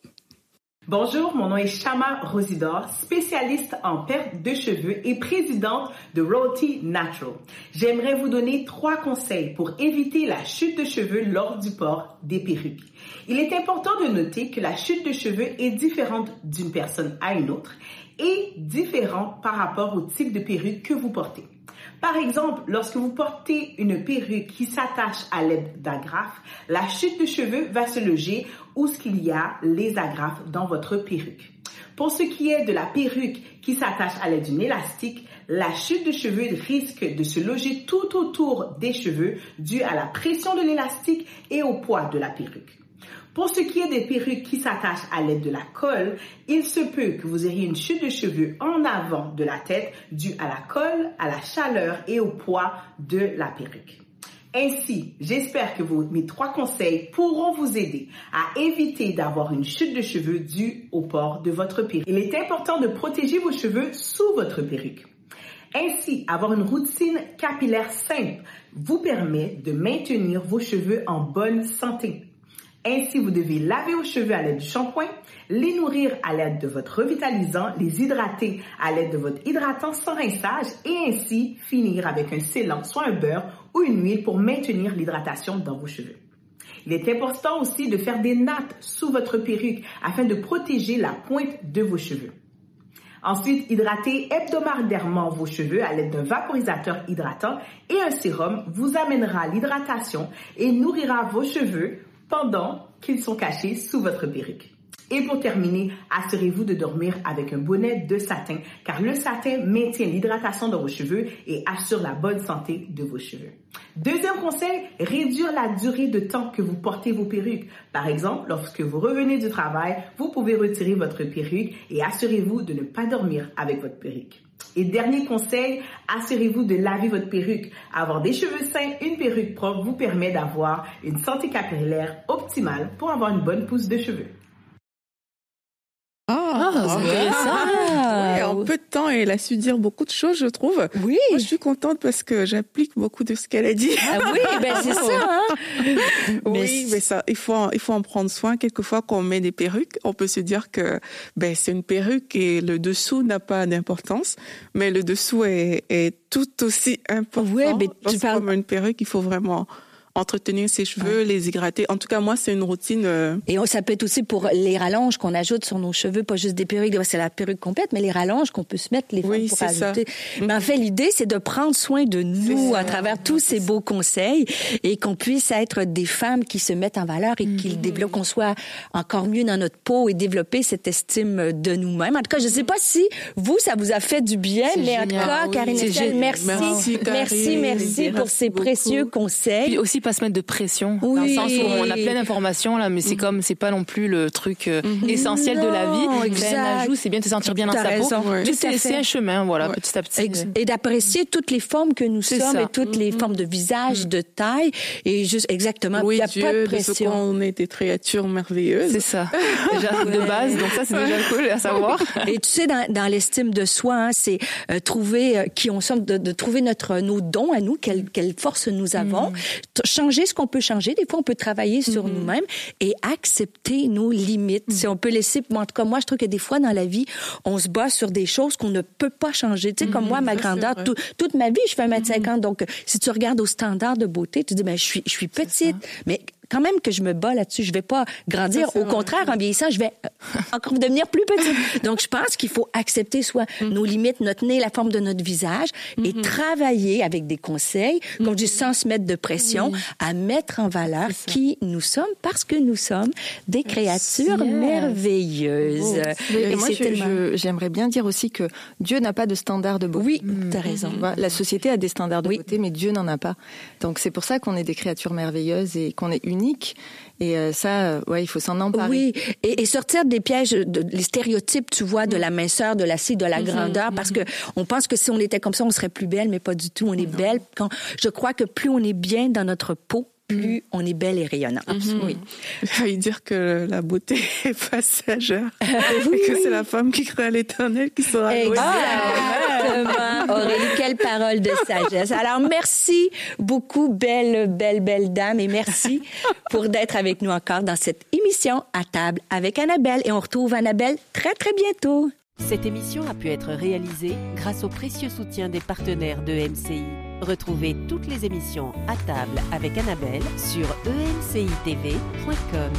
Bonjour, mon nom est Shama Rosidor, spécialiste en perte de cheveux et présidente de Royalty Natural. J'aimerais vous donner trois conseils pour éviter la chute de cheveux lors du port des perruques. Il est important de noter que la chute de cheveux est différente d'une personne à une autre et différent par rapport au type de perruque que vous portez. Par exemple, lorsque vous portez une perruque qui s'attache à l'aide d'agrafes, la chute de cheveux va se loger où ce y a les agrafes dans votre perruque. Pour ce qui est de la perruque qui s'attache à l'aide d'une élastique, la chute de cheveux risque de se loger tout autour des cheveux dû à la pression de l'élastique et au poids de la perruque. Pour ce qui est des perruques qui s'attachent à l'aide de la colle, il se peut que vous ayez une chute de cheveux en avant de la tête due à la colle, à la chaleur et au poids de la perruque. Ainsi, j'espère que vos, mes trois conseils pourront vous aider à éviter d'avoir une chute de cheveux due au port de votre perruque. Il est important de protéger vos cheveux sous votre perruque. Ainsi, avoir une routine capillaire simple vous permet de maintenir vos cheveux en bonne santé. Ainsi, vous devez laver vos cheveux à l'aide du shampoing, les nourrir à l'aide de votre revitalisant, les hydrater à l'aide de votre hydratant sans rinçage et ainsi finir avec un scellant, soit un beurre ou une huile pour maintenir l'hydratation dans vos cheveux. Il est important aussi de faire des nattes sous votre perruque afin de protéger la pointe de vos cheveux. Ensuite, hydratez hebdomadairement vos cheveux à l'aide d'un vaporisateur hydratant et un sérum vous amènera l'hydratation et nourrira vos cheveux pendant qu'ils sont cachés sous votre perruque. Et pour terminer, assurez-vous de dormir avec un bonnet de satin car le satin maintient l'hydratation dans vos cheveux et assure la bonne santé de vos cheveux. Deuxième conseil, réduire la durée de temps que vous portez vos perruques. Par exemple, lorsque vous revenez du travail, vous pouvez retirer votre perruque et assurez-vous de ne pas dormir avec votre perruque. Et dernier conseil, assurez-vous de laver votre perruque. Avoir des cheveux sains, une perruque propre vous permet d'avoir une santé capillaire optimale pour avoir une bonne pousse de cheveux. Ah, Ah, oui, en peu de temps, elle a su dire beaucoup de choses, je trouve. Oui. Moi, je suis contente parce que j'applique beaucoup de ce qu'elle a dit. Ah oui, ben c'est ça. Hein? oui, mais ça, il faut, en- il faut en prendre soin. Quelquefois, quand on met des perruques, on peut se dire que ben c'est une perruque et le dessous n'a pas d'importance, mais le dessous est, est tout aussi important. Ouais, mais tu parles- Comme une perruque, il faut vraiment entretenir ses cheveux, les hydrater. En tout cas, moi, c'est une routine. euh, Et ça peut être aussi pour les rallonges qu'on ajoute sur nos cheveux, pas juste des perruques, c'est la perruque complète, mais les rallonges qu'on peut se mettre les Oui, pour c'est ça. ajouter. Mais en fait, l'idée, c'est de prendre soin de nous à travers tous ces beaux conseils et qu'on puisse être des femmes qui se mettent en valeur et qui développent, qu'on soit encore mieux dans notre peau et développer cette estime de nous-mêmes. En tout cas, je sais pas si vous, ça vous a fait du bien, mais en tout cas, Oui, Karine merci. Merci, Merci, merci pour ces beaucoup. précieux Puis conseils. aussi pas se mettre de pression dans le Oui. sens où on a plein d'informations là mais c'est comme c'est pas non plus le truc euh, essentiel de la vie Non, C'est exact. bien de se sentir bien dans sa peau raison. Tout à c'est fait. c'est un chemin voilà Ouais. petit à petit Ex- Et d'apprécier toutes les formes que nous C'est sommes ça. et toutes les formes de visage, de taille, et juste exactement. oui, Il n'y a Dieu, pas de de ce pression. qu'on est des créatures merveilleuses. c'est ça déjà de base donc ça c'est déjà cool à savoir Et tu sais, dans, dans l'estime de soi, hein, c'est euh, trouver euh, qui on sommes, de, de trouver notre nos dons à nous, quelles quelle forces nous avons, T- changer ce qu'on peut changer. Des fois, on peut travailler sur nous-mêmes et accepter nos limites. Si on peut laisser, en tout cas, moi, je trouve que des fois dans la vie, on se bat sur des choses qu'on ne peut pas changer. Tu sais, comme moi, ma grandeur, tout- toute ma vie, je fais 1m50. Donc, si tu regardes au standard de beauté, tu dis, ben, je suis, je suis petite, mais quand même que je me bats là-dessus. Je vais pas grandir. Ça, Au vrai. contraire, en vieillissant, je vais encore devenir plus petite. Donc, je pense qu'il faut accepter soit Mm. nos limites, notre nez, la forme de notre visage et Mm-hmm. travailler avec des conseils, comme je dis, sans se mettre de pression, à mettre en valeur qui nous sommes parce que nous sommes des créatures merveilleuses. Et Et moi, tellement- j'aimerais bien dire aussi que Dieu n'a pas de standard de beauté. Oui, t'as raison. Voilà, La société a des standards de Oui. beauté, mais Dieu n'en a pas. Donc c'est pour ça qu'on est des créatures merveilleuses et qu'on est Et euh, ça, euh, ouais, il faut s'en emparer. Oui, et, et sortir des pièges, de, les stéréotypes, tu vois, de la minceur, de la de la grandeur, parce que on pense que si on était comme ça, on serait plus belle, mais pas du tout. On est belle. Quand, je crois que plus on est bien dans notre peau, plus on est belle et rayonnante. Oui. J'ai failli dire que la beauté est passagère et que c'est la femme qui crée à l'éternel qui sera. Exactement. Aurélie, quelle parole de sagesse. Alors, merci beaucoup, belle, belle, belle dame, et merci pour d'être avec nous encore dans cette émission à table avec Annabelle. Et on retrouve Annabelle très, très bientôt. Cette émission a pu être réalisée grâce au précieux soutien des partenaires de MCI. Retrouvez toutes les émissions à table avec Annabelle sur emcitv.com.